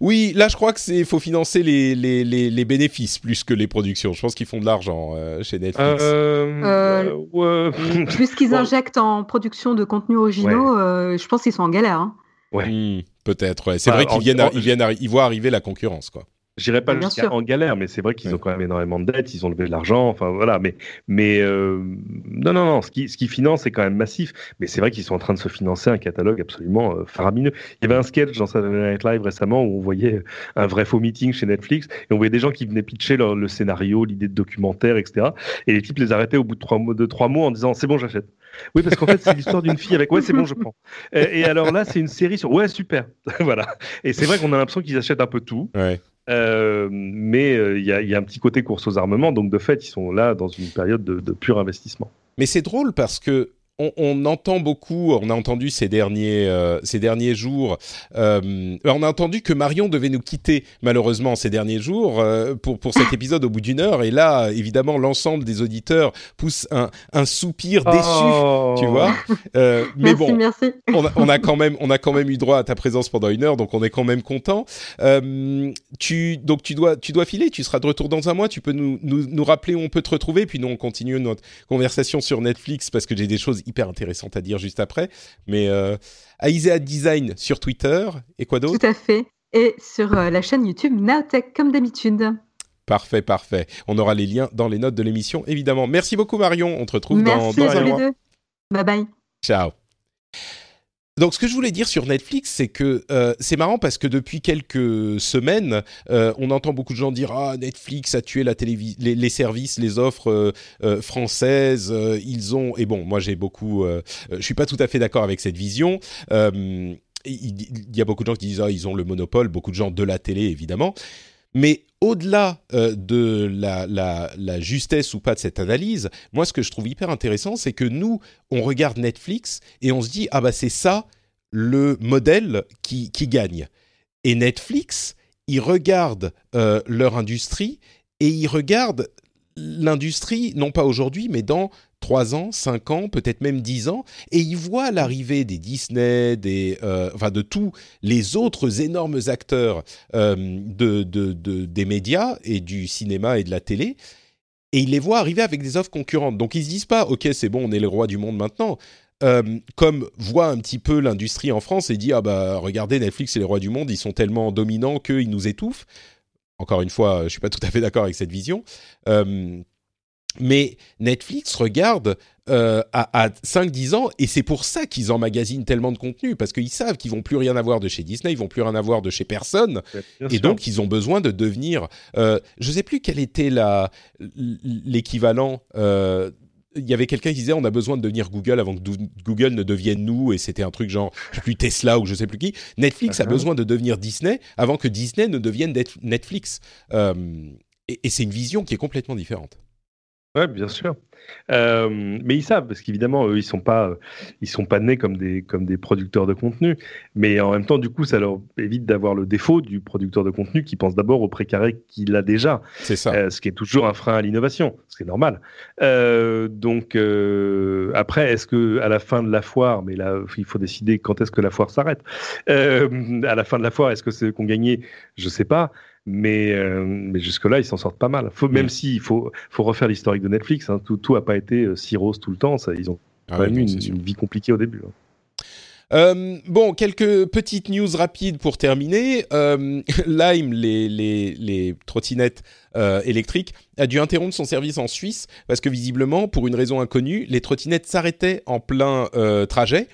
Oui, là je crois que c'est faut financer les, les, les, bénéfices plus que les productions. Je pense qu'ils font de l'argent euh, chez Netflix. Euh, euh, plus qu'ils injectent en production de contenus originaux, je pense qu'ils sont en galère. Hein. Ouais. Hmm, peut-être. C'est bah, vrai qu'ils viennent, ils viennent, ils voient arriver la concurrence, quoi. J'irai pas jusqu'à en galère, mais c'est vrai qu'ils ont quand même énormément de dettes, ils ont levé de l'argent, enfin voilà. Mais, mais euh, non, non, non, ce qui, ce qui finance c'est quand même massif. Mais c'est vrai qu'ils sont en train de se financer un catalogue absolument euh, faramineux. Il y avait un sketch dans Saturday Night Live récemment où on voyait un vrai faux meeting chez Netflix et on voyait des gens qui venaient pitcher le scénario, l'idée de documentaire, etc. Et les types les arrêtaient au bout de trois mots, de trois mots en disant c'est bon, j'achète. Oui, parce qu'en fait, c'est l'histoire d'une fille avec ouais, c'est bon, je prends. Et, et alors là, c'est une série sur ouais, super. <laughs> voilà. Et c'est vrai qu'on a l'impression qu'ils achètent un peu tout. Ouais. Euh, mais euh, il y, y, a un petit côté course aux armements, donc de fait, ils sont là dans une période de, de pur investissement. Mais c'est drôle parce que on, entend beaucoup, on a entendu ces derniers, euh, ces derniers jours, euh, on a entendu que Marion devait nous quitter malheureusement ces derniers jours euh, pour, pour cet épisode au bout d'une heure. Et là, évidemment, l'ensemble des auditeurs pousse un, un soupir déçu, oh. tu vois. <laughs> mais merci, bon, merci. On, a, on, a, quand même, on a quand même eu droit à ta présence pendant une heure, donc on est quand même content. tu, donc tu dois, tu dois filer, tu seras de retour dans un mois. Tu peux nous, nous, nous rappeler où on peut te retrouver, puis nous on continue notre conversation sur Netflix parce que j'ai des choses hyper intéressante à dire juste après. Mais euh, Aisea Design sur Twitter et quoi d'autre? Tout à fait. Et sur euh, la chaîne YouTube Naotech, comme d'habitude. Parfait, parfait. On aura les liens dans les notes de l'émission, évidemment. Merci beaucoup, Marion. On te retrouve dans, dans un mois. Bye bye. Ciao. Donc, ce que je voulais dire sur Netflix, c'est que euh, c'est marrant parce que depuis quelques semaines, euh, on entend beaucoup de gens dire ah Netflix a tué la télévision, les, services, les offres euh, françaises. Ils ont et bon, moi j'ai beaucoup, je suis pas tout à fait d'accord avec cette vision. il y a beaucoup de gens qui disent ah ils ont le monopole, beaucoup de gens de la télé évidemment. Mais au-delà euh, de la, justesse ou pas de cette analyse, moi ce que je trouve hyper intéressant, c'est que nous, on regarde Netflix et on se dit, ah bah c'est ça le modèle qui, qui gagne. Et Netflix, ils regardent euh, leur industrie et ils regardent l'industrie, non pas aujourd'hui, mais dans 3 ans, 5 ans, peut-être même 10 ans, et ils voient l'arrivée des Disney, des, euh, enfin de tous les autres énormes acteurs euh, de, de, de, des médias et du cinéma et de la télé, et ils les voient arriver avec des offres concurrentes. Donc ils se disent pas, ok, c'est bon, on est le roi du monde maintenant. Euh, comme voit un petit peu l'industrie en France et dit ah bah regardez Netflix et les rois du monde ils sont tellement dominants qu'ils nous étouffent encore une fois je suis pas tout à fait d'accord avec cette vision mais Netflix regarde euh, à, à 5-10 ans et c'est pour ça qu'ils emmagasinent tellement de contenu parce qu'ils savent qu'ils vont plus rien avoir de chez Disney, ils vont plus rien avoir de chez personne Bien et sûr. donc ils ont besoin de devenir. Euh, je sais plus quel était la l'équivalent. Euh, il y avait quelqu'un qui disait on a besoin de devenir Google avant que Google ne devienne nous et c'était un truc genre je plus Tesla ou je sais plus qui. Netflix uh -huh. a besoin de devenir Disney avant que Disney ne devienne Netflix. Euh, et, et c'est une vision qui est complètement différente. Ouais, bien sûr. Euh, mais ils savent parce qu'évidemment eux ils sont pas ils sont pas nés comme des comme des producteurs de contenu, mais en même temps du coup ça leur évite d'avoir le défaut du producteur de contenu qui pense d'abord au précaré qu'il a déjà. C'est ça. Euh, ce qui est toujours un frein à l'innovation, ce qui est normal. Euh, donc après est-ce que à la fin de la foire, mais là il faut décider quand est-ce que la foire s'arrête. À la fin de la foire, est-ce que c'est qu'on gagnait? Je sais pas mais, euh, mais jusque-là, ils s'en sortent pas mal. Faut, même s'il faut, faut refaire l'historique de Netflix, hein, tout n'a pas été euh, si rose tout le temps. Ça, ils ont ah quand même eu une, une, vie compliquée au début. Hein. Euh, bon, quelques petites news rapides pour terminer. Euh, <laughs> Lime, les, les, les trottinettes euh, électriques, a dû interrompre son service en Suisse parce que visiblement, pour une raison inconnue, les trottinettes s'arrêtaient en plein trajet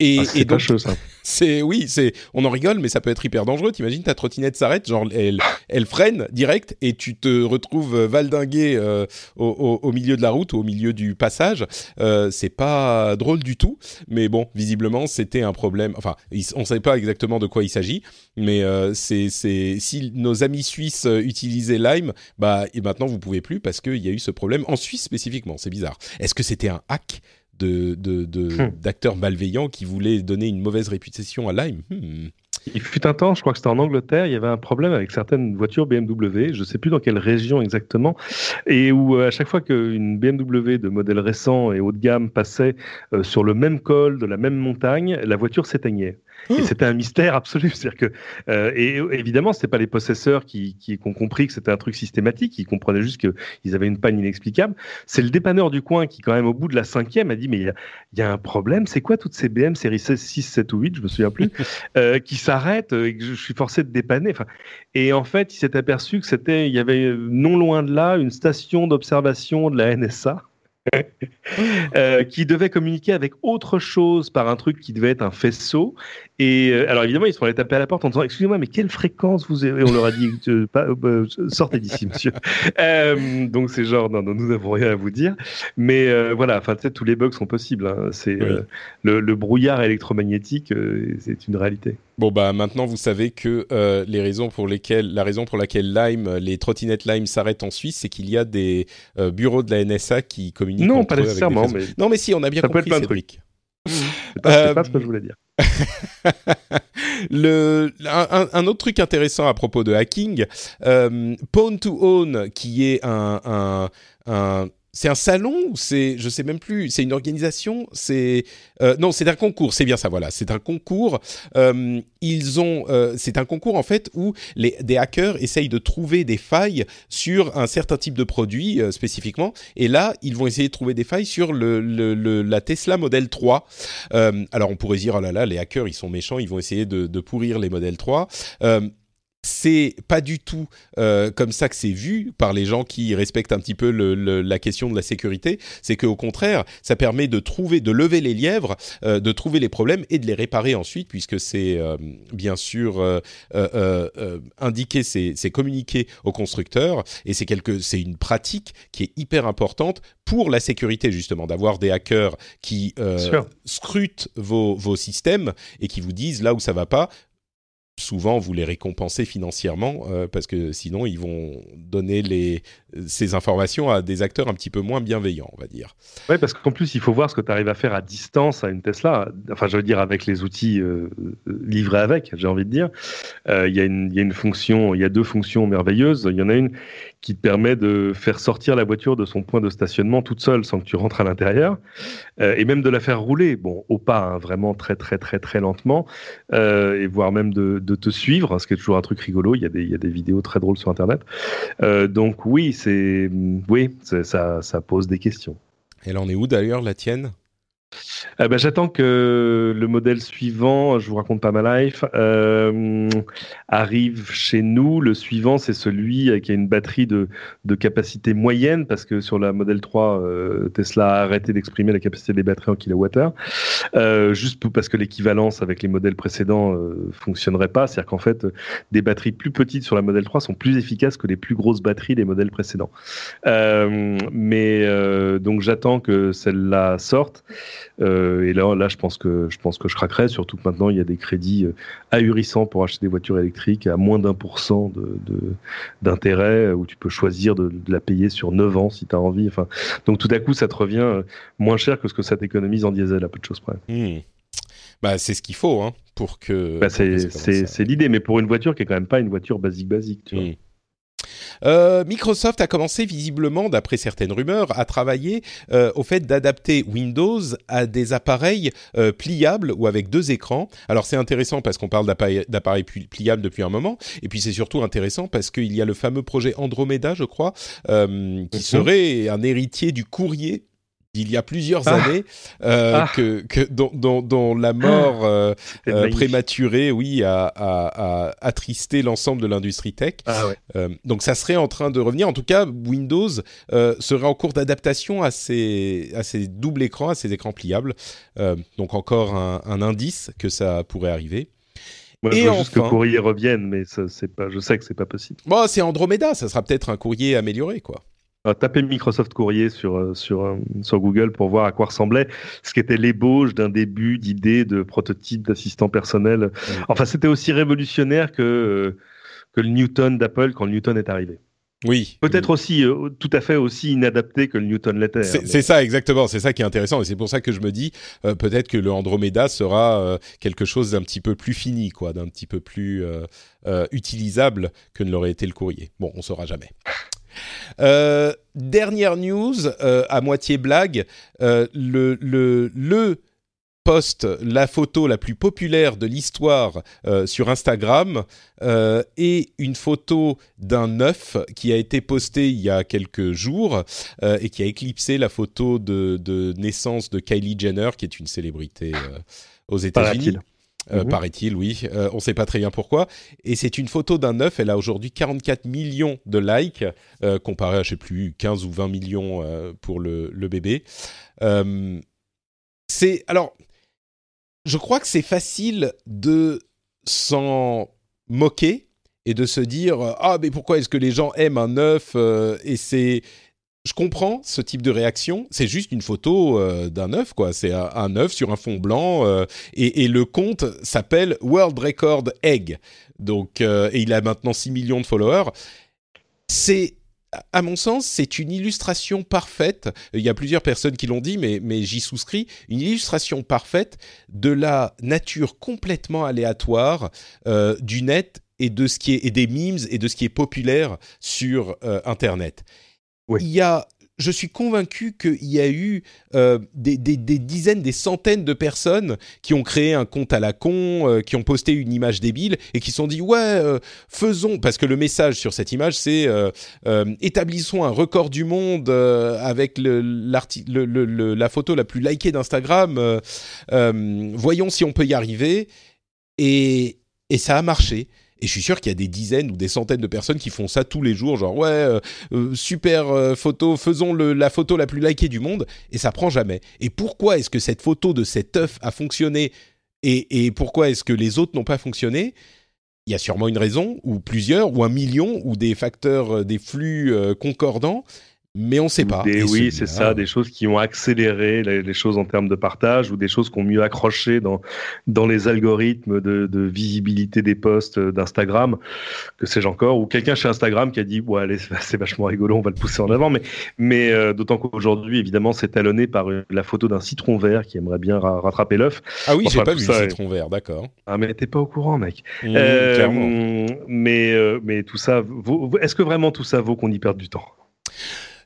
et, ah, et donc, <laughs> c'est oui, c'est on en rigole, mais ça peut être hyper dangereux. T'imagines ta trottinette s'arrête, genre elle, elle freine direct et tu te retrouves valdingué euh, au, au, au, milieu de la route, au milieu du passage. Euh, c'est pas drôle du tout, mais bon, visiblement c'était un problème. Enfin, on savait pas exactement de quoi il s'agit, mais euh, c'est c'est si nos amis suisses utilisaient Lime, bah et maintenant vous pouvez plus parce qu'il y a eu ce problème en Suisse spécifiquement. C'est bizarre. Est-ce que c'était un hack? De, de, de hmm. d'acteurs malveillants qui voulaient donner une mauvaise réputation à Lime. Hmm. Il fut un temps, je crois que c'était en Angleterre, il y avait un problème avec certaines voitures BMW, je ne sais plus dans quelle région exactement, et où euh, à chaque fois qu'une BMW de modèle récent et haut de gamme passait euh, sur le même col de la même montagne, la voiture s'éteignait. Et c'était un mystère absolu. <laughs> C'est-à-dire que, euh, et évidemment, c'était pas les possesseurs qui, qui ont compris que c'était un truc systématique. Ils comprenaient juste qu'ils avaient une panne inexplicable. C'est le dépanneur du coin qui, quand même, au bout de la cinquième, a dit mais il y, y a, un problème. C'est quoi toutes ces BM série 16, 6, 7 ou 8, je me souviens plus, <laughs> euh, qui s'arrêtent et que je suis forcé de dépanner? Enfin, et en fait, il s'est aperçu que c'était, il y avait non loin de là une station d'observation de la NSA <laughs> euh, qui devait communiquer avec autre chose par un truc qui devait être un faisceau. Et euh, alors évidemment, ils sont allés taper à la porte en disant Excusez-moi, mais quelle fréquence vous avez? On leur a dit euh, pas, euh, Sortez d'ici, monsieur. <laughs> Donc c'est genre Non, non, nous n'avons rien à vous dire. Mais voilà, enfin, tu sais, tous les bugs sont possibles. Hein. C'est oui. le, le, brouillard électromagnétique, c'est une réalité. Bon bah maintenant vous savez que les raisons pour lesquelles la raison pour laquelle Lime, les trottinettes Lime s'arrêtent en Suisse, c'est qu'il y a des bureaux de la NSA qui communiquent. Non, pas nécessairement. Mais... Non, mais si, on a bien ça compris, Cédric. C'est pas, pas, ce que je voulais dire. Un, autre truc intéressant à propos de hacking, euh, Pawn to Own, qui est un c'est un salon ou c'est je sais même plus c'est une organisation c'est euh, non c'est un concours c'est bien ça voilà c'est un concours euh, ils ont euh, c'est un concours en fait où les des hackers essayent de trouver des failles sur un certain type de produit euh, spécifiquement et là ils vont essayer de trouver des failles sur le, le, le la Tesla Model 3 euh, alors on pourrait dire oh là là les hackers ils sont méchants ils vont essayer de, de pourrir les Model 3 c'est pas du tout euh, comme ça que c'est vu par les gens qui respectent un petit peu le, le, la question de la sécurité. C'est qu'au contraire, ça permet de trouver, de lever les lièvres, euh, de trouver les problèmes et de les réparer ensuite, puisque c'est euh, bien sûr euh, euh, euh, indiqué, c'est, c'est communiqué aux constructeurs et c'est quelque, c'est une pratique qui est hyper importante pour la sécurité justement, d'avoir des hackers qui scrutent vos, vos systèmes et qui vous disent là où ça va pas souvent vous les récompensez financièrement euh, parce que sinon ils vont donner les, ces informations à des acteurs un petit peu moins bienveillants, on va dire. Oui, parce qu'en plus il faut voir ce que tu arrives à faire à distance à une Tesla. Enfin, je veux dire avec les outils euh, livrés avec, j'ai envie de dire. Euh, il y, y, a une fonction, il y a deux fonctions merveilleuses. Il y en a une qui te permet de faire sortir la voiture de son point de stationnement toute seule sans que tu rentres à l'intérieur euh, et même de la faire rouler, bon, au pas, hein, vraiment très très très très lentement euh, et voire même de, de te suivre, hein, ce qui est toujours un truc rigolo. Il y a des, il y a des vidéos très drôles sur Internet. Euh, donc oui, c'est oui, ça, ça pose des questions. Elle en est où d'ailleurs la tienne? Euh, bah, J'attends que le modèle suivant, je vous raconte pas ma life, euh, arrive chez nous. Le suivant, c'est celui qui a une batterie de, capacité moyenne, parce que sur la modèle 3, euh, Tesla a arrêté d'exprimer la capacité des batteries en kilowattheure, euh, juste parce que l'équivalence avec les modèles précédents euh, fonctionnerait pas. C'est-à-dire qu'en fait, des batteries plus petites sur la modèle 3 sont plus efficaces que les plus grosses batteries des modèles précédents. Euh, mais donc j'attends que celle-là sorte. Euh, et là, là, je pense que je pense que je craquerai. Surtout que maintenant, il y a des crédits euh, ahurissants pour acheter des voitures électriques à moins d'un pour cent d'intérêt, de, où tu peux choisir de, de, la payer sur 9 ans si tu as envie. Enfin, donc tout à coup, ça te revient euh, moins cher que ce que ça t'économise en diesel à peu de choses près. Mmh. Bah, c'est ce qu'il faut hein, pour que. Bah, c'est l'idée, mais pour une voiture qui est quand même pas une voiture basique basique. Tu mmh. vois. Euh, Microsoft a commencé visiblement, d'après certaines rumeurs, à travailler euh, au fait d'adapter Windows à des appareils euh, pliables ou avec deux écrans. Alors c'est intéressant parce qu'on parle d'appareils pliables depuis un moment, et puis c'est surtout intéressant parce qu'il y a le fameux projet Andromeda, je crois, qui serait un héritier du courrier il y a plusieurs ah. années euh, ah. que, que dont, dont, dont, la mort euh, euh, prématurée, oui, a, a, a attristé l'ensemble de l'industrie tech. Ah ouais. euh, donc ça serait en train de revenir. En tout cas, Windows euh, serait en cours d'adaptation à ces, à doubles écrans, à ces écrans pliables. Euh, donc encore un, un, indice que ça pourrait arriver. Moi, je veux juste que courrier revienne, mais ça, pas, je sais que c'est pas possible. Bon, c'est Andromeda, ça sera peut-être un courrier amélioré, quoi. Alors, tapez Microsoft Courrier sur, sur, sur Google pour voir à quoi ressemblait ce qui était l'ébauche d'un début d'idée de prototype d'assistant personnel. Enfin, c'était aussi révolutionnaire que, que le Newton d'Apple quand le Newton est arrivé. Oui. Peut-être oui. aussi, euh, tout à fait aussi inadapté que le Newton l'était. C'est mais... ça, exactement. C'est ça qui est intéressant. Et c'est pour ça que je me dis, euh, peut-être que le Andromeda sera euh, quelque chose d'un petit peu plus fini, quoi, d'un petit peu plus utilisable que ne l'aurait été le courrier. Bon, on saura jamais. Euh, dernière news, euh, à moitié blague, euh, le, le, le post, la photo la plus populaire de l'histoire sur Instagram est une photo d'un œuf qui a été posté il y a quelques jours et qui a éclipsé la photo de, de, naissance de Kylie Jenner, qui est une célébrité aux États-Unis. Euh, mmh. paraît-il, oui. Euh, on ne sait pas très bien pourquoi. Et c'est une photo d'un œuf. Elle a aujourd'hui 44 millions de likes, euh, comparé à, je sais plus, 15 ou 20 millions pour le, le bébé. c'est alors, je crois que c'est facile de s'en moquer et de se dire ah mais pourquoi est-ce que les gens aiment un œuf et c'est je comprends ce type de réaction. C'est juste une photo euh, d'un œuf, quoi. C'est un, œuf sur un fond blanc euh, et, le compte s'appelle World Record Egg. Donc, euh, et il a maintenant 6 millions de followers. C'est à mon sens, c'est une illustration parfaite. Il y a plusieurs personnes qui l'ont dit, mais, mais j'y souscris. Une illustration parfaite de la nature complètement aléatoire du net et de ce qui est et des memes et de ce qui est populaire sur Internet. Il y a, je suis convaincu qu'il y a eu euh, des, dizaines, des centaines de personnes qui ont créé un compte à la con, euh, qui ont posté une image débile et qui se sont dit ouais, euh, faisons parce que le message sur cette image c'est établissons un record du monde avec la photo la plus likée d'Instagram. voyons si on peut y arriver et ça a marché Et je suis sûr qu'il y a des dizaines ou des centaines de personnes qui font ça tous les jours, genre ouais, euh, euh, super euh, photo, faisons la photo la plus likée du monde, et ça prend jamais. Et pourquoi est-ce que cette photo de cet œuf a fonctionné et pourquoi est-ce que les autres n'ont pas fonctionné? Il y a sûrement une raison, ou plusieurs, ou un million, ou des facteurs, des flux concordants mais on ne sait pas. oui, c'est ça, des choses qui ont accéléré les, choses en termes de partage ou des choses qui ont mieux accroché dans, dans les algorithmes de, de visibilité des posts d'Instagram, que sais-je encore, ou quelqu'un chez Instagram qui a dit, ouais, allez, <laughs> c'est vachement rigolo, on va le pousser en avant, mais, mais euh, d'autant qu'aujourd'hui, évidemment, c'est talonné par la photo d'un citron vert qui aimerait bien rattraper l'œuf. Ah oui, j'ai pas vu le citron vert, d'accord. Ah, mais t'es pas au courant, mec. Mmh, euh, mais, euh, mais tout ça, est-ce que vraiment tout ça vaut qu'on y perde du temps?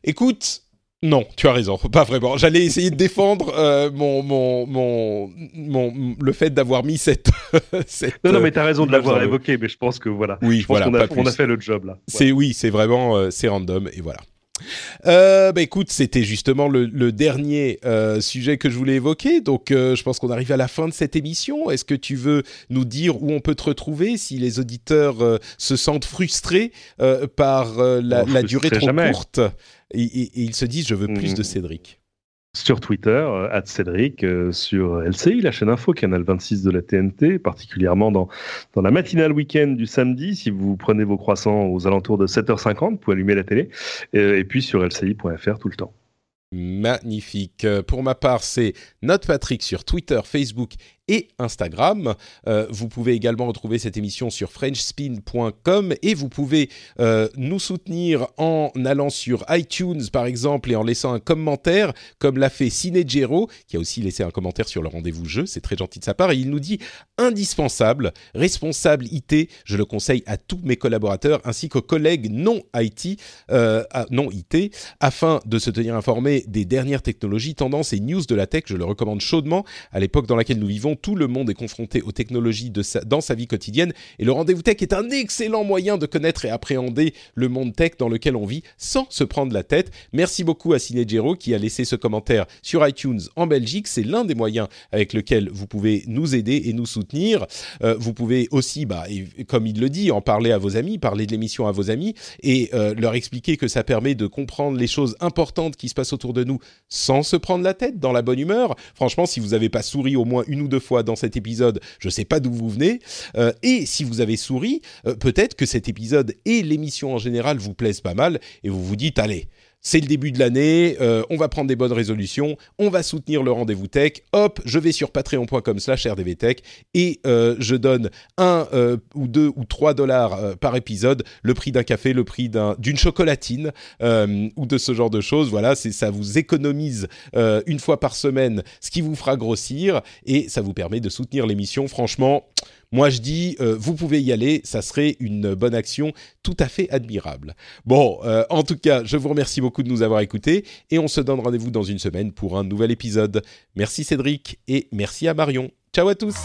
Écoute, non, tu as raison, <laughs> pas vraiment. J'allais essayer de défendre euh, mon, mon, mon, mon, le fait d'avoir mis cette, <laughs> cette. non, non, mais tu as raison de l'avoir évoqué, mais je pense que voilà. Oui, je pense voilà, qu'on a, on a, fait le job là. C'est oui, c'est vraiment euh, c'est random et voilà. Euh, bah écoute, c'était justement le, le dernier euh, sujet que je voulais évoquer. Donc, euh, je pense qu'on arrive à la fin de cette émission. Est-ce que tu veux nous dire où on peut te retrouver si les auditeurs euh, se sentent frustrés par la, la durée trop jamais. courte? Et, et, et, ils se disent je veux plus mmh. de Cédric sur Twitter, euh, Cédric, euh, sur LCI, la chaîne info, canal 26 de la TNT, particulièrement dans, dans la matinale week-end du samedi. Si vous prenez vos croissants aux alentours de 7h50, vous pouvez allumer la télé. Et, et puis sur lci.fr tout le temps. Magnifique. Pour ma part, c'est Note Patrick sur Twitter, Facebook et Instagram. Euh, vous pouvez également retrouver cette émission sur frenchspin.com et vous pouvez euh, nous soutenir en allant sur iTunes par exemple et en laissant un commentaire comme l'a fait Cinegero qui a aussi laissé un commentaire sur le rendez-vous jeu, c'est très gentil de sa part. Et il nous dit indispensable, responsable IT, je le conseille à tous mes collaborateurs ainsi qu'aux collègues non IT, euh, non IT afin de se tenir informés des dernières technologies, tendances et news de la tech, je le recommande chaudement. À l'époque dans laquelle nous vivons tout le monde est confronté aux technologies sa, dans sa vie quotidienne et le rendez-vous tech est un excellent moyen de connaître et appréhender le monde tech dans lequel on vit sans se prendre la tête. Merci beaucoup à Cinegero qui a laissé ce commentaire sur iTunes en Belgique. C'est l'un des moyens avec lequel vous pouvez nous aider et nous soutenir. Euh, vous pouvez aussi, bah, comme il le dit, en parler à vos amis, parler de l'émission à vos amis et euh, leur expliquer que ça permet de comprendre les choses importantes qui se passent autour de nous sans se prendre la tête, dans la bonne humeur. Franchement, si vous n'avez pas souri au moins une ou deux fois dans cet épisode, je ne sais pas d'où vous venez. Euh, et si vous avez souri, euh, peut-être que cet épisode et l'émission en général vous plaisent pas mal et vous vous dites, allez, c'est le début de l'année, euh, on va prendre des bonnes résolutions, on va soutenir le rendez-vous tech. Hop, je vais sur patreon.com slash rdvtech et euh, je donne un euh, ou deux ou trois dollars par épisode, le prix d'un café, le prix d'une chocolatine ou de ce genre de choses. Voilà, ça vous économise une fois par semaine, ce qui vous fera grossir et ça vous permet de soutenir l'émission. Franchement, moi, je dis, euh, vous pouvez y aller, ça serait une bonne action tout à fait admirable. Bon, euh, en tout cas, je vous remercie beaucoup de nous avoir écoutés et on se donne rendez-vous dans une semaine pour un nouvel épisode. Merci Cédric et merci à Marion. Ciao à tous